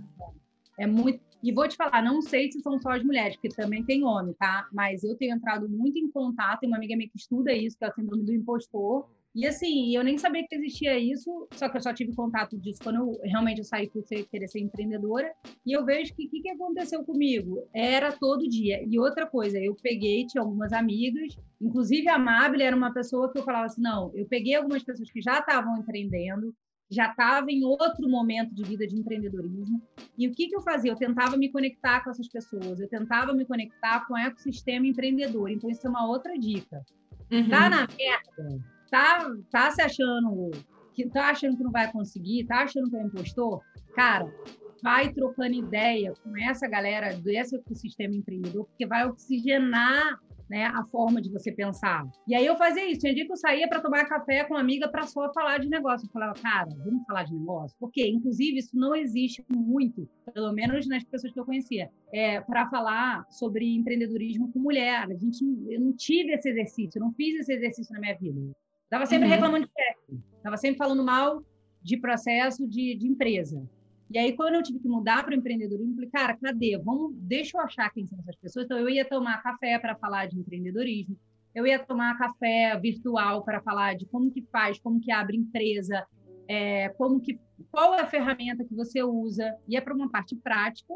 é muito e vou te falar, não sei se são só as mulheres, porque também tem homem, tá? Mas eu tenho entrado muito em contato, tem uma amiga minha que estuda isso, que é a síndrome do impostor. E assim, eu nem sabia que existia isso, só que eu só tive contato disso quando eu realmente saí por ser, querer ser empreendedora. E eu vejo que o que, que aconteceu comigo? Era todo dia. E outra coisa, eu peguei, tinha algumas amigas, inclusive a Amable era uma pessoa que eu falava assim: não, eu peguei algumas pessoas que já estavam empreendendo, já estava em outro momento de vida de empreendedorismo. E o que, que eu fazia? Eu tentava me conectar com essas pessoas, eu tentava me conectar com o ecossistema empreendedor. Então, isso é uma outra dica. Uhum. Tá na merda? Tá, tá se achando que tá achando que não vai conseguir? Tá achando que é impostor? Cara, vai trocando ideia com essa galera desse ecossistema empreendedor, porque vai oxigenar né, a forma de você pensar. E aí eu fazia isso. Tinha dia que eu saía para tomar café com uma amiga para só falar de negócio. Eu falava, cara, vamos falar de negócio? Porque, inclusive, isso não existe muito, pelo menos nas pessoas que eu conhecia, é, para falar sobre empreendedorismo com mulher. A gente, eu não tive esse exercício, eu não fiz esse exercício na minha vida. Estava sempre uhum. reclamando de chefe, estava sempre falando mal de processo de, de empresa. E aí, quando eu tive que mudar para o empreendedorismo, falei, cara, cadê? Vamos, deixa eu achar quem são essas pessoas. Então, eu ia tomar café para falar de empreendedorismo, eu ia tomar café virtual para falar de como que faz, como que abre empresa, é, como que, qual é a ferramenta que você usa, ia para uma parte prática,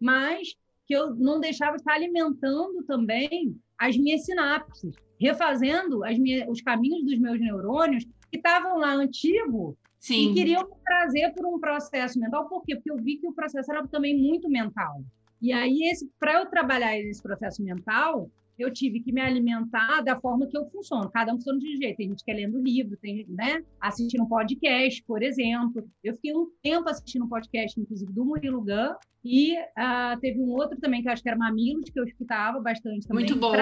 mas que eu não deixava estar alimentando também as minhas sinapses, refazendo as minhas, os caminhos dos meus neurônios que estavam lá antigo Sim. E queriam me trazer por um processo mental. Por quê? Porque eu vi que o processo era também muito mental. E aí, para eu trabalhar esse processo mental, eu tive que me alimentar da forma que eu funciono. Cada um funciona de um jeito. Tem gente que é lendo livro, tem, né? Assistindo um podcast, por exemplo. Eu fiquei um tempo assistindo um podcast, inclusive, do Murilo Gun. E uh, teve um outro também, que eu acho que era Mamilos, que eu escutava bastante também. Muito bom.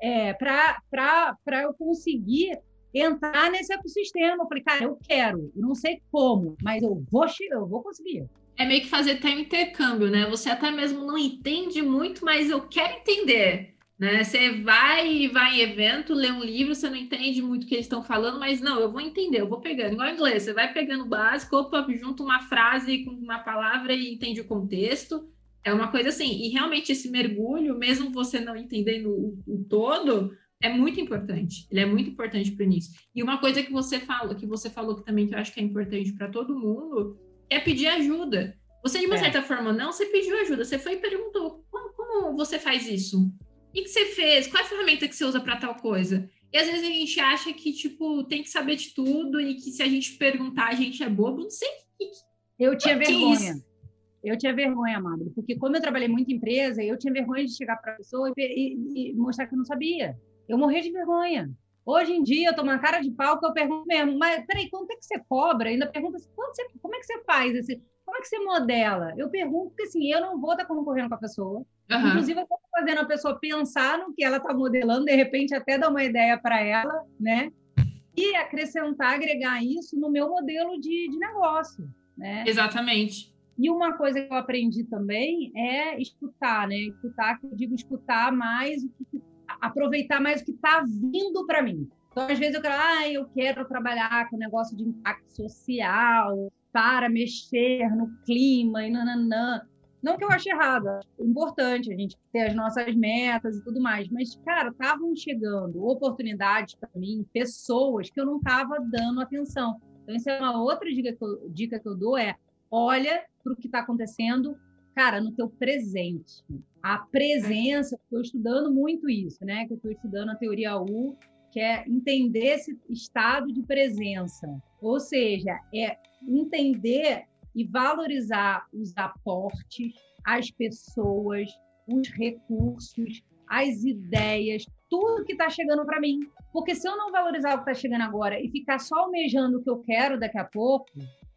é, para eu conseguir entrar nesse ecossistema. Eu falei, cara, eu quero, eu não sei como, mas eu vou, eu vou conseguir. É meio que fazer até um intercâmbio, né? Você até mesmo não entende muito, mas eu quero entender. Né? Você vai vai em evento, lê um livro, você não entende muito o que eles estão falando, mas não, eu vou entender, eu vou pegando. Igual inglês, você vai pegando o básico, opa, junta uma frase com uma palavra e entende o contexto. É uma coisa assim, e realmente esse mergulho, mesmo você não entendendo o, o todo, é muito importante. Ele é muito importante para o início. E uma coisa que você falou, que você falou que também que eu acho que é importante para todo mundo, é pedir ajuda. Você, de uma é. certa forma, não, você pediu ajuda, você foi e perguntou como, como você faz isso? O que, você fez? Qual é a ferramenta que você usa para tal coisa? E às vezes a gente acha que, tipo, tem que saber de tudo e que se a gente perguntar, a gente é bobo. Não sei. Eu tinha que vergonha. Eu tinha vergonha, Amado, porque como eu trabalhei muito em empresa, eu tinha vergonha de chegar para a pessoa e, e, e, mostrar que eu não sabia. Eu morri de vergonha. Hoje em dia, eu tô uma cara de pau que eu pergunto mesmo, mas peraí, quanto é que você cobra? Ainda pergunta assim, você, como é que você faz? Esse, como é que você modela? Eu pergunto porque, assim, eu não vou estar concorrendo com a pessoa. Uhum. Inclusive, eu estou fazendo a pessoa pensar no que ela está modelando, de repente até dar uma ideia para ela, né? E acrescentar, agregar isso no meu modelo de, de negócio, né? Exatamente. E uma coisa que eu aprendi também é escutar, né? Escutar, que eu digo escutar mais, o que, aproveitar mais o que está vindo para mim. Então, às vezes eu quero, ah, eu quero trabalhar com negócio de impacto social, para mexer no clima e nananã. Não que eu ache errado, é importante a gente ter as nossas metas e tudo mais, mas, cara, estavam chegando oportunidades para mim, pessoas que eu não estava dando atenção. Então, essa é uma outra dica que eu, dica que eu dou, é olha para o que está acontecendo, cara, no teu presente. A presença, estou estudando muito isso, né? Que eu estou estudando a teoria U, que é entender esse estado de presença. Ou seja, é entender e valorizar os aportes, as pessoas, os recursos, as ideias, tudo que está chegando para mim. Porque se eu não valorizar o que está chegando agora e ficar só almejando o que eu quero daqui a pouco,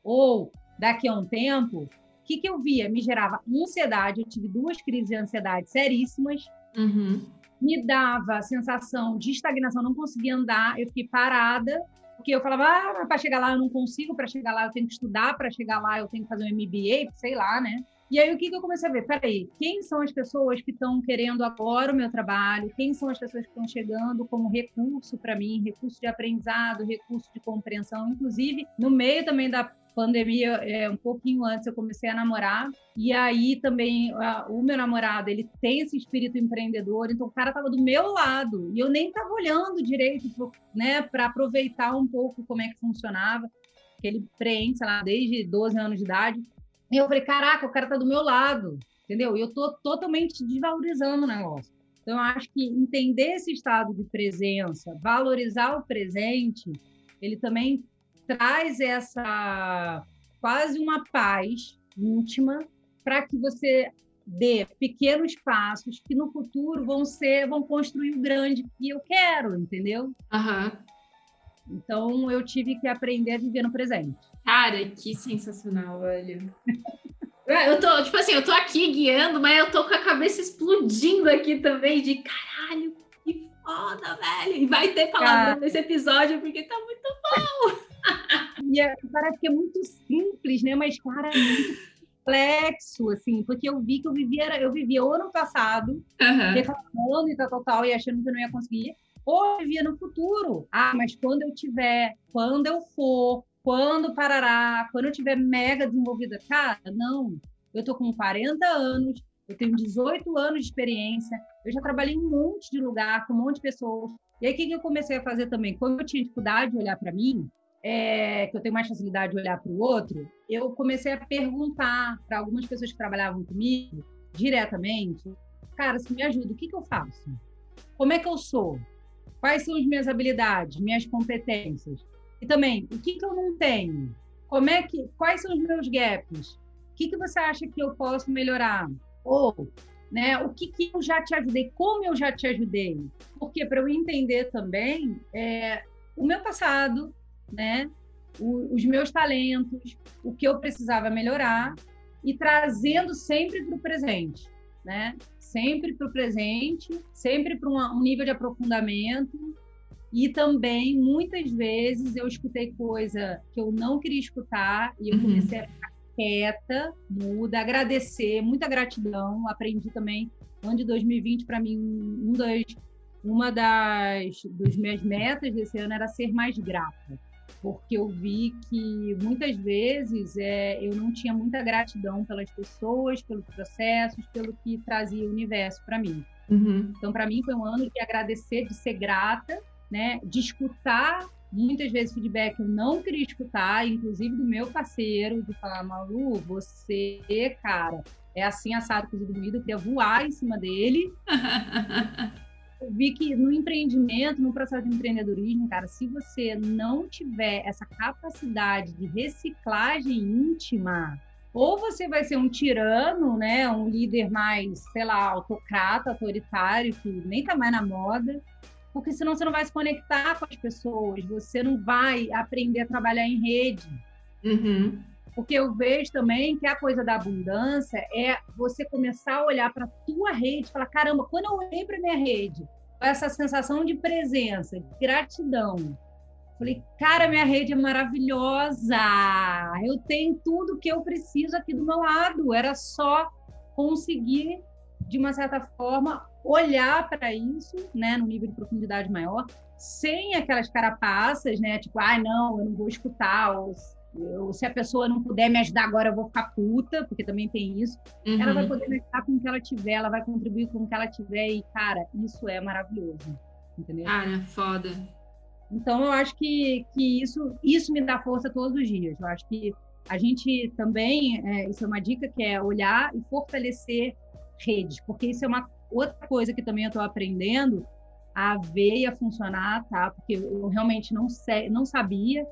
ou daqui a um tempo, o que, que eu via? Me gerava ansiedade. Eu tive duas crises de ansiedade seríssimas. Uhum. Me dava a sensação de estagnação, não conseguia andar, eu fiquei parada, porque eu falava, ah, para chegar lá eu não consigo, para chegar lá eu tenho que estudar, para chegar lá eu tenho que fazer um MBA, sei lá, né? E aí o que, que eu comecei a ver? Peraí, quem são as pessoas que estão querendo agora o meu trabalho? Quem são as pessoas que estão chegando como recurso para mim, recurso de aprendizado, recurso de compreensão? Inclusive, no meio também da pandemia, é, um pouquinho antes, eu comecei a namorar. E aí também a, o meu namorado, ele tem esse espírito empreendedor, então o cara estava do meu lado e eu nem estava olhando direito, né, para aproveitar um pouco como é que funcionava. Que ele empreende, sei lá, desde 12 anos de idade. E eu falei, caraca, o cara tá do meu lado, entendeu? E eu tô totalmente desvalorizando o negócio. Então, eu acho que entender esse estado de presença, valorizar o presente, ele também traz essa quase uma paz íntima para que você dê pequenos passos que no futuro vão ser, vão construir o grande que eu quero, entendeu? Uhum. Então eu tive que aprender a viver no presente. Cara, que sensacional, velho. Eu tô, tipo assim, eu tô aqui guiando, mas eu tô com a cabeça explodindo aqui também de caralho, que foda, velho. E vai ter palavrão nesse episódio porque tá muito bom. e é, parece que é muito simples, né? Mas, cara, é muito complexo, assim, porque eu vi que eu vivia, eu vivia o ano passado, uhum. reclamando e tal, tal, tal, e achando que eu não ia conseguir, ou eu vivia no futuro. Ah, mas quando eu tiver, quando eu for, quando parará, quando eu tiver mega desenvolvida, cara, não. Eu tô com 40 anos, eu tenho 18 anos de experiência, eu já trabalhei em um monte de lugar, com um monte de pessoas. E aí, o que, que eu comecei a fazer também? Quando eu tinha dificuldade de olhar para mim, é, que eu tenho mais facilidade de olhar para o outro, eu comecei a perguntar para algumas pessoas que trabalhavam comigo diretamente, cara, se me ajuda, o que, que eu faço? Como é que eu sou? Quais são as minhas habilidades, minhas competências? E também, o que, que eu não tenho? Como é que, quais são os meus gaps? O que, que você acha que eu posso melhorar? Ou, né, o que, que eu já te ajudei? Como eu já te ajudei? Porque para eu entender também é, o meu passado, né? O, os meus talentos, o que eu precisava melhorar e trazendo sempre para o presente, né? Sempre para o presente, sempre para um nível de aprofundamento e também muitas vezes eu escutei coisa que eu não queria escutar e eu uhum. comecei a ficar quieta, muda, agradecer, muita gratidão. Aprendi também ano de 2020 para mim um das uma das dos minhas metas desse ano era ser mais grata porque eu vi que muitas vezes é, eu não tinha muita gratidão pelas pessoas, pelos processos, pelo que trazia o universo para mim. Uhum. Então, para mim, foi um ano de agradecer, de ser grata, né? De escutar muitas vezes feedback eu não queria escutar, inclusive do meu parceiro, de falar, Malu, você, cara, é assim assado cozido moído, eu queria voar em cima dele. vi que no empreendimento, no processo de empreendedorismo, cara, se você não tiver essa capacidade de reciclagem íntima, ou você vai ser um tirano, né, um líder mais, sei lá, autocrata, autoritário, que nem tá mais na moda, porque senão você não vai se conectar com as pessoas, você não vai aprender a trabalhar em rede. Uhum. Porque eu vejo também que a coisa da abundância é você começar a olhar para a tua rede falar: caramba, quando eu olhei para minha rede, essa sensação de presença, de gratidão, falei: cara, minha rede é maravilhosa, eu tenho tudo que eu preciso aqui do meu lado, era só conseguir, de uma certa forma, olhar para isso, né, no nível de profundidade maior, sem aquelas carapaças, né, tipo, ah, não, eu não vou escutar, ou, ou, se a pessoa não puder me ajudar agora, eu vou ficar puta, porque também tem isso. Uhum. Ela vai poder me ajudar com o que ela tiver, ela vai contribuir com o que ela tiver, e, cara, isso é maravilhoso, entendeu? Cara, foda. Então, eu acho que, que isso, isso me dá força todos os dias. Eu acho que a gente também, é, isso é uma dica, que é olhar e fortalecer redes, porque isso é uma Outra coisa que também eu estou aprendendo a ver e a funcionar, tá? Porque eu realmente não, sei, não sabia,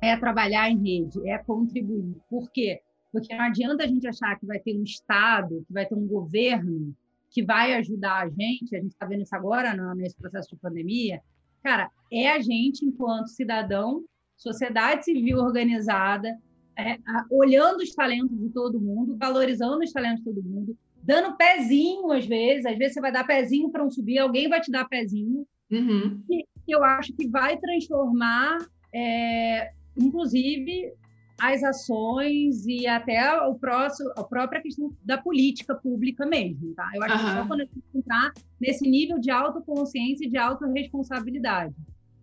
é trabalhar em rede, é contribuir. Por quê? Porque não adianta a gente achar que vai ter um Estado, que vai ter um governo que vai ajudar a gente, a gente está vendo isso agora nesse processo de pandemia. Cara, é a gente, enquanto cidadão, sociedade civil organizada, é, a, olhando os talentos de todo mundo, valorizando os talentos de todo mundo, dando pezinho às vezes, às vezes você vai dar pezinho para um subir, alguém vai te dar pezinho. Uhum. E eu acho que vai transformar, é, inclusive, as ações e até o próximo, a própria questão da política pública mesmo, tá? Eu acho uhum. que só quando a gente entrar nesse nível de autoconsciência e de autorresponsabilidade.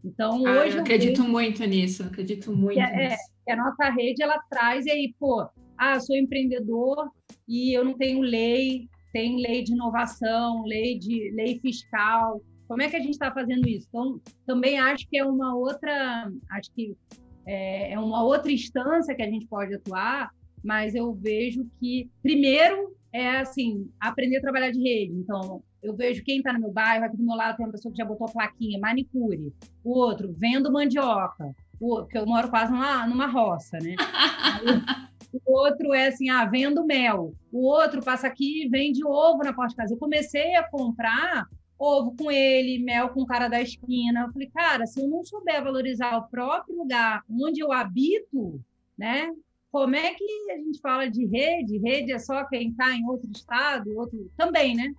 Então, ah, hoje. Eu acredito eu muito nisso, acredito muito é, nisso. É, a nossa rede, ela traz, e aí, pô, ah, sou empreendedor e eu não tenho lei, tem lei de inovação, lei de lei fiscal. Como é que a gente está fazendo isso? Então, também acho que é uma outra, acho que é, é uma outra instância que a gente pode atuar, mas eu vejo que primeiro é assim aprender a trabalhar de rede. Então, eu vejo quem está no meu bairro, aqui do meu lado tem uma pessoa que já botou a plaquinha, manicure. O outro, vendo mandioca. O, porque eu moro quase numa, numa roça, né? o outro é assim, ah, vendo mel. O outro passa aqui e vende ovo na porta de casa. Eu comecei a comprar ovo com ele, mel com o cara da esquina. Eu falei, cara, se eu não souber valorizar o próprio lugar onde eu habito, né? Como é que a gente fala de rede? Rede é só quem está em outro estado, outro também, né?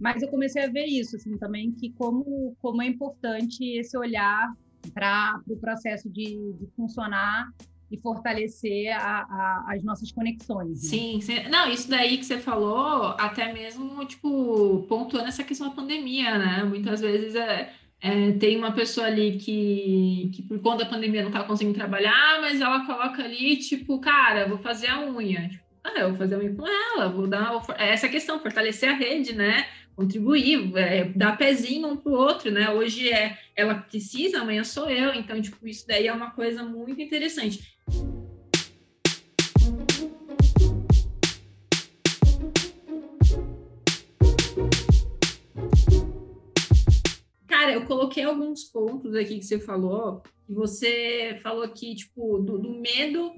Mas eu comecei a ver isso, assim, também, que como, como é importante esse olhar para o pro processo de, de funcionar e fortalecer a, a, as nossas conexões. Né? Sim, sim, não, isso daí que você falou, até mesmo, tipo, pontuando essa questão da pandemia, né? Muitas vezes é, é, tem uma pessoa ali que, que por conta da pandemia não tá conseguindo trabalhar, mas ela coloca ali, tipo, cara, vou fazer a unha. Tipo, ah, eu vou fazer a unha com ela, vou dar essa questão, fortalecer a rede, né? Contribuir, é, dar pezinho um para o outro, né? Hoje é ela precisa, amanhã sou eu, então tipo isso daí é uma coisa muito interessante. Cara, eu coloquei alguns pontos aqui que você falou, que você falou aqui, tipo, do, do medo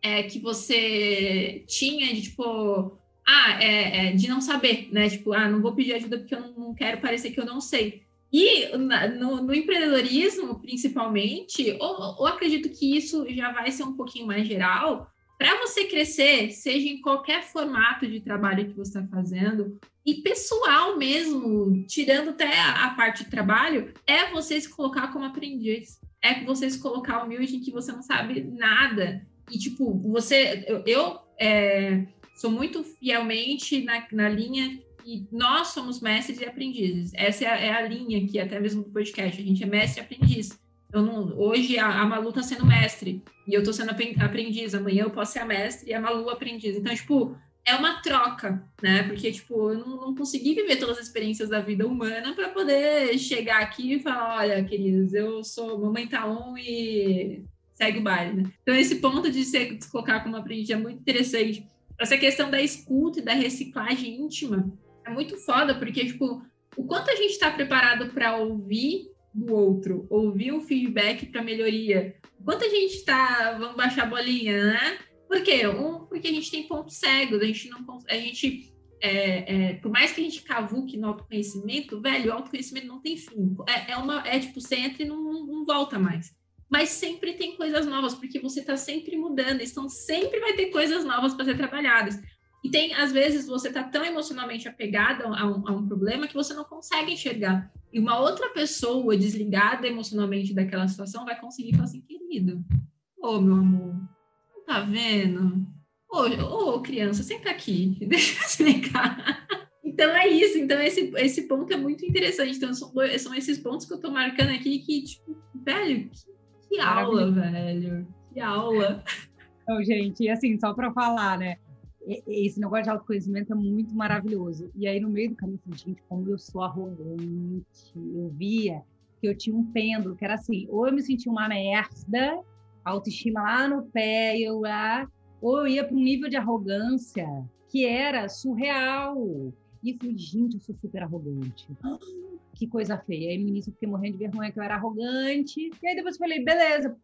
é, que você tinha de, tipo, ah, é, é, de não saber, né? Tipo, ah, não vou pedir ajuda porque eu não, não quero parecer que eu não sei. E no, no empreendedorismo, principalmente, ou, ou, acredito que isso já vai ser um pouquinho mais geral, para você crescer, seja em qualquer formato de trabalho que você está fazendo, e pessoal mesmo, tirando até a, a, parte de trabalho, é você se colocar como aprendiz. É você se colocar humilde em que você não sabe nada. E, tipo, você. Eu, eu é, sou muito fielmente na, na linha que nós somos mestres e aprendizes. Essa é a, é a linha que até mesmo do podcast, a gente é mestre e aprendiz. Não, hoje a, a Malu está sendo mestre e eu estou sendo aprendiz. Amanhã eu posso ser a mestre e a Malu aprendiz. Então, tipo, é uma troca, né? Porque, tipo, eu não, não consegui viver todas as experiências da vida humana para poder chegar aqui e falar: olha, queridos, eu sou mamãe tá on e segue o baile, né? Então, esse ponto de se colocar como aprendiz é muito interessante. Essa questão da escuta e da reciclagem íntima é muito foda, porque, tipo, o quanto a gente está preparado para ouvir do outro, ouvir o feedback para melhoria, o quanto a gente está, vamos baixar a bolinha, né? Por quê? Um, porque a gente tem pontos cegos, a gente não a gente é, é, por mais que a gente cavuque no autoconhecimento, velho, o autoconhecimento não tem fim. É, é uma, é tipo, você entra e não, não volta mais. Mas sempre tem coisas novas, porque você está sempre mudando, então sempre vai ter coisas novas para ser trabalhadas. E tem, às vezes, você está tão emocionalmente apegada a um, a um, problema que você não consegue enxergar. E uma outra pessoa desligada emocionalmente daquela situação vai conseguir falar assim, querido, ô oh, meu amor, Tá vendo? Ô, ô criança, senta aqui, deixa eu explicar. Então é isso, então esse, esse ponto é muito interessante. Então são, são esses pontos que eu tô marcando aqui que, tipo, velho, que, que aula, velho. Que aula. Então, gente, assim, só para falar, né? Esse negócio de autoconhecimento é muito maravilhoso. E aí, no meio do caminho, eu gente, como eu sou arrogante, eu via que eu tinha um pêndulo que era assim, ou eu me sentia uma merda, autoestima lá no pé, eu lá, ou eu ia para um nível de arrogância que era surreal. E falei, gente, eu sou super arrogante. Que coisa feia. Aí no início eu fiquei morrendo de vergonha que eu era arrogante. E aí depois eu falei, beleza.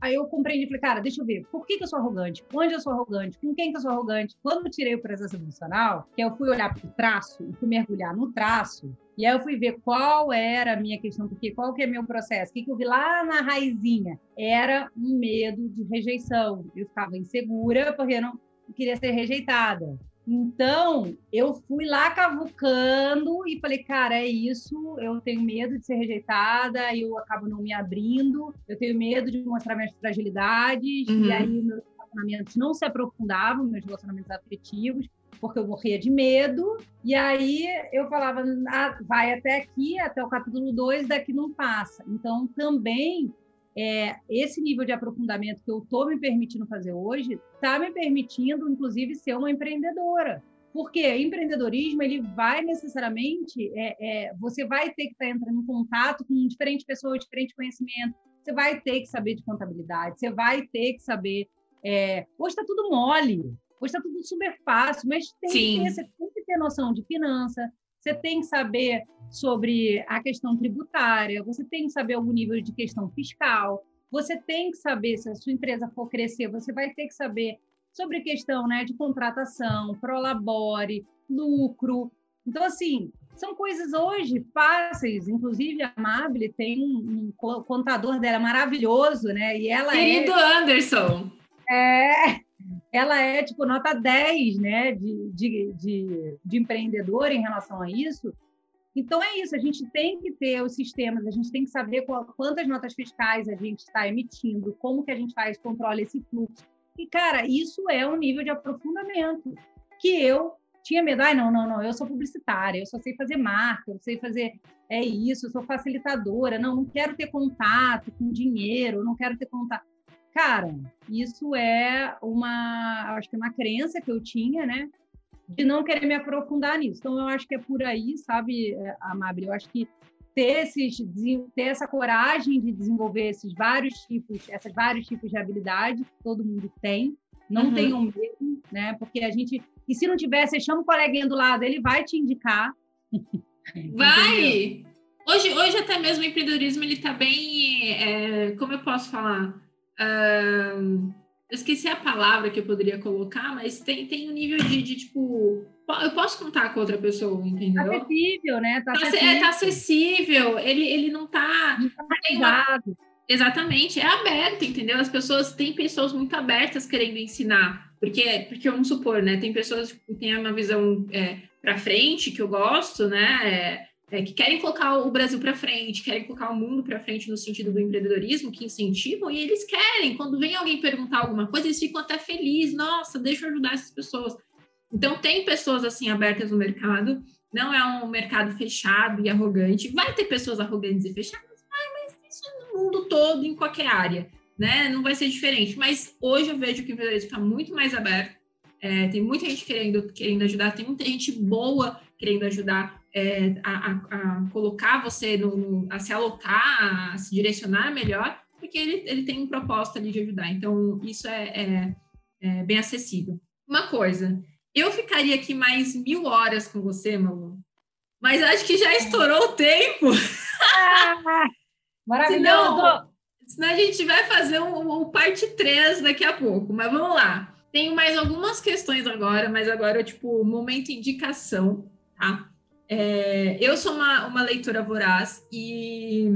Aí, eu compreendi, falei, cara, deixa eu ver. Por que, que eu sou arrogante? Onde eu sou arrogante? Com quem que eu sou arrogante? Quando eu tirei o presença emocional, que eu fui olhar para o traço e fui mergulhar no traço, e aí eu fui ver qual era a minha questão, porque qual que é meu processo? O que, que eu vi lá na raizinha? Era um medo de rejeição. Eu ficava insegura porque não queria ser rejeitada. Então, eu fui lá cavucando e falei, cara, é isso, eu tenho medo de ser rejeitada, eu acabo não me abrindo, eu tenho medo de mostrar minhas fragilidades, uhum. e aí meus relacionamentos não se aprofundavam, meus relacionamentos afetivos, porque eu morria de medo, e aí eu falava, ah, vai até aqui, até o capítulo 2, daqui não passa. Então, também é, esse nível de aprofundamento que eu estou me permitindo fazer hoje está me permitindo, inclusive, ser uma empreendedora. Porque empreendedorismo ele vai necessariamente, é, é, você vai ter que estar tá entrando em contato com diferentes pessoas, diferente conhecimento. Você vai ter que saber de contabilidade, você vai ter que saber. É, hoje está tudo mole, hoje está tudo super fácil, mas tem que, ter, você tem que ter noção de finança, você tem que saber sobre a questão tributária, você tem que saber algum nível de questão fiscal, você tem que saber se a sua empresa for crescer, você vai ter que saber sobre questão né, de contratação, prolabore, lucro. Então, assim, são coisas hoje fáceis. Inclusive, a Amable tem um, contador dela maravilhoso, né? E ela é Querido é... Anderson! É, ela é tipo nota 10 né, de, de, de, de empreendedor em relação a isso. Então é isso, a gente tem que ter os sistemas, a gente tem que saber qual, quantas notas fiscais a gente está emitindo, como que a gente faz, controla esse fluxo. E, cara, isso é um nível de aprofundamento que eu tinha medo. Ai, não, não, não, eu sou publicitária, eu só sei fazer marca, eu sei fazer é isso, eu sou facilitadora, não, não quero ter contato com dinheiro, não quero ter contato. Cara, isso é uma, acho que é uma crença que eu tinha, né? de não querer me aprofundar nisso. Então, eu acho que é por aí, sabe, é, Amable? Eu acho que ter, esses, ter essa coragem de desenvolver esses vários tipos, esses vários tipos de habilidade, todo mundo tem. Não uhum. tenham medo, né? Porque a gente. E se não tiver, você chama o coleguinha do lado, ele vai te indicar. Vai! Hoje, hoje até mesmo o empreendedorismo ele está bem, é, como eu posso falar, uh, eu esqueci a palavra que eu poderia colocar, mas tem, tem um nível de, de tipo. Eu posso contar com outra pessoa, entendeu? Tá acessível, né? Tá, tá acessível. É, tá acessível. Ele, ele não tá. tá Exatamente, é aberto, entendeu? As pessoas têm pessoas muito abertas querendo ensinar. Porque, porque vamos supor, né? Tem pessoas que têm uma visão é, para frente, que eu gosto, né? É, é, que querem colocar o Brasil para frente, querem colocar o mundo para frente no sentido do empreendedorismo, que incentivam, e eles querem. Quando vem alguém perguntar alguma coisa, eles ficam até felizes. Nossa, deixa eu ajudar essas pessoas. Então, tem pessoas assim abertas no mercado, não é um mercado fechado e arrogante. Vai ter pessoas arrogantes e fechadas, mas isso é no mundo todo, em qualquer área, né? Não vai ser diferente. Mas hoje eu vejo que o empreendedorismo está muito mais aberto É, tem muita gente querendo, querendo ajudar, tem muita gente boa querendo ajudar é, a, a, colocar você no, no, a se alocar, a se direcionar melhor, porque ele, ele tem um propósito ali de ajudar. Então, isso é, é, é bem acessível. Uma coisa, eu ficaria aqui mais mil horas com você, Malu, mas acho que já estourou o tempo. Ah, maravilhoso! Senão, senão a gente vai fazer um, um parte 3 daqui a pouco, mas vamos lá. Tenho mais algumas questões agora, mas agora, tipo, momento indicação, tá? É, eu sou uma, uma leitora voraz e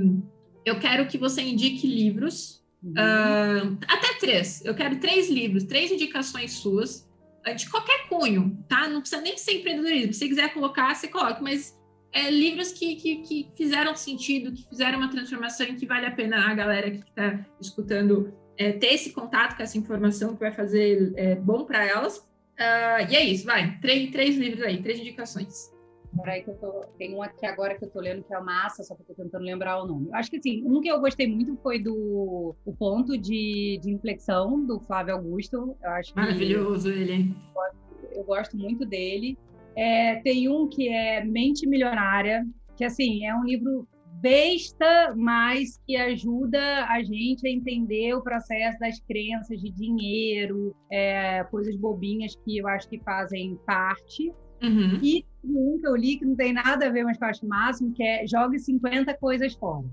eu quero que você indique livros, uhum. uh, até três. Eu quero três livros, três indicações suas, de qualquer cunho, tá? Não precisa nem ser empreendedorismo. Se você quiser colocar, você coloca, mas é, livros que, que, que, fizeram sentido, que fizeram uma transformação e que vale a pena a galera que está escutando é, ter esse contato com essa informação que vai fazer é, bom para elas. Uh, e é isso, vai. Três, três livros aí, três indicações. Peraí que eu tô, tem um aqui agora que eu tô lendo que é Massa, só que eu tô tentando lembrar o nome. Acho que assim, um que eu gostei muito foi do o ponto de, de inflexão do Flávio Augusto. Eu acho Maravilhoso que, ele. Eu gosto, eu gosto muito dele. É, tem um que é Mente Milionária, que assim, é um livro besta, mas que ajuda a gente a entender o processo das crenças de dinheiro, é, coisas bobinhas que eu acho que fazem parte. Uhum. E um que eu li que não tem nada a ver, mas que eu acho máximo, que é Jogue 50 coisas fora.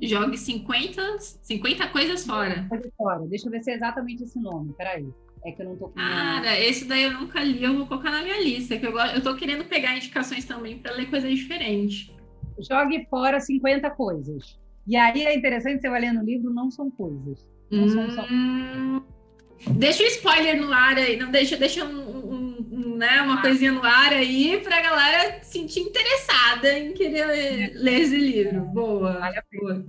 Jogue 50, 50 coisas fora. Coisas fora. Deixa eu ver se é exatamente esse nome. Peraí. É que eu não tô com. Cara, esse daí eu nunca li, eu vou colocar na minha lista, que eu, eu tô querendo pegar indicações também para ler coisas diferentes jogue fora 50 coisas. E aí é interessante, você vai lendo o livro, não são coisas. Não hum... são só... Hum. Deixa o spoiler no ar aí, não deixa, deixa um, um, um, né, uma ah. coisinha no ar aí para a galera se sentir interessada em querer ler, ler esse livro. Boa. Vale a pena.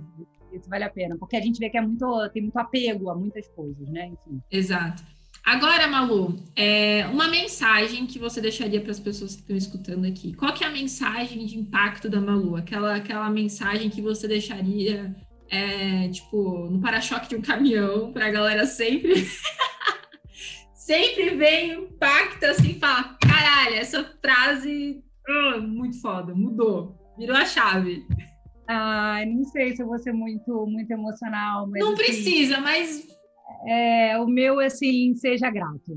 Isso vale a pena, porque a gente vê que é muito, tem muito apego a muitas coisas, né? Enfim. Exato. Agora, Malu, é uma mensagem que você deixaria para as pessoas que estão escutando aqui. Qual que é a mensagem de impacto da Malu? Aquela, aquela mensagem que você deixaria, é, tipo, no para-choque de um caminhão, para a galera sempre... sempre vem impacto assim, fala, caralho, essa frase, oh, muito foda, mudou, virou a chave. Ai, não sei se eu vou ser muito, muito emocional. Mas não assim... precisa, mas é, o meu, assim, seja grato.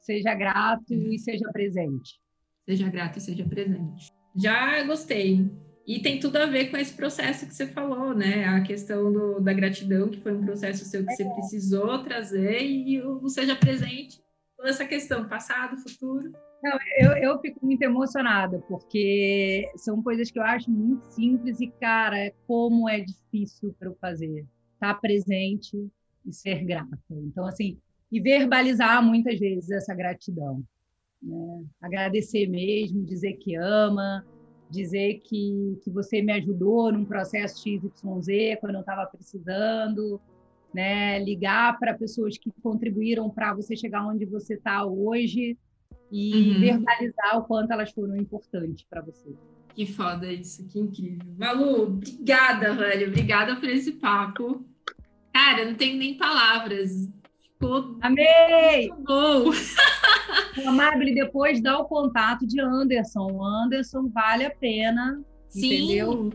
Seja grato e seja presente. Seja grato e seja presente. Já gostei. E tem tudo a ver com esse processo que você falou, né? A questão do, da gratidão, que foi um processo seu que é. você precisou trazer, e o seja presente, toda essa questão, passado, futuro. Não, eu, eu fico muito emocionada, porque são coisas que eu acho muito simples e, cara, como é difícil para eu fazer. Estar tá presente, e ser grata. Então, assim, e verbalizar muitas vezes essa gratidão. Né? Agradecer mesmo, dizer que ama, dizer que, que você me ajudou num processo XYZ quando eu estava precisando, né? ligar para pessoas que contribuíram para você chegar onde você está hoje e uhum. verbalizar o quanto elas foram importantes para você. Que foda isso, que incrível. Malu, obrigada, velho. Obrigada por esse papo. Cara, não tenho nem palavras. Ficou Amei! Muito bom. Amable, depois dá o contato de Anderson. O Anderson vale a pena, Sim. entendeu?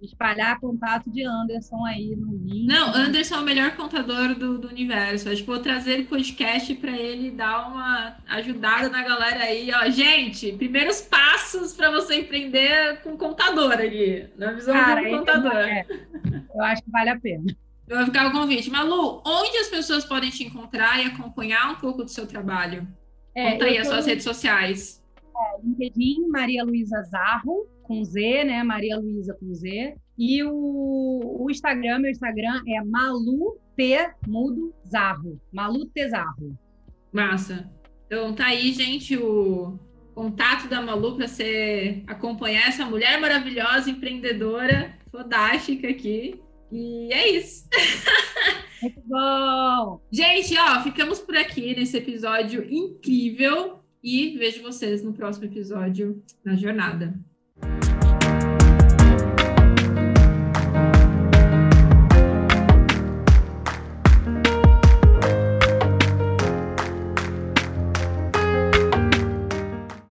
Espalhar contato de Anderson aí no link. Não, Anderson é o melhor contador do, do universo. Acho que vou trazer o podcast para ele dar uma ajudada na galera aí. Ó, gente, primeiros passos para você empreender com contador ali, na visão Cara, de um contador. É, eu acho que vale a pena. Eu vou ficar o convite. Malu, onde as pessoas podem te encontrar e acompanhar um pouco do seu trabalho? É, Conta aí as suas redes sociais. É, LinkedIn, Maria Luísa Zarro, com Z, né? Maria Luísa com Z. E o, o Instagram, meu Instagram é Malu T Mudo Zarro. Malu T Zarro. Massa. Então tá aí, gente, o contato da Malu para você acompanhar essa mulher maravilhosa, empreendedora, fodástica aqui. E é isso. Muito bom! Gente, ó, ficamos por aqui nesse episódio incrível e vejo vocês no próximo episódio na jornada.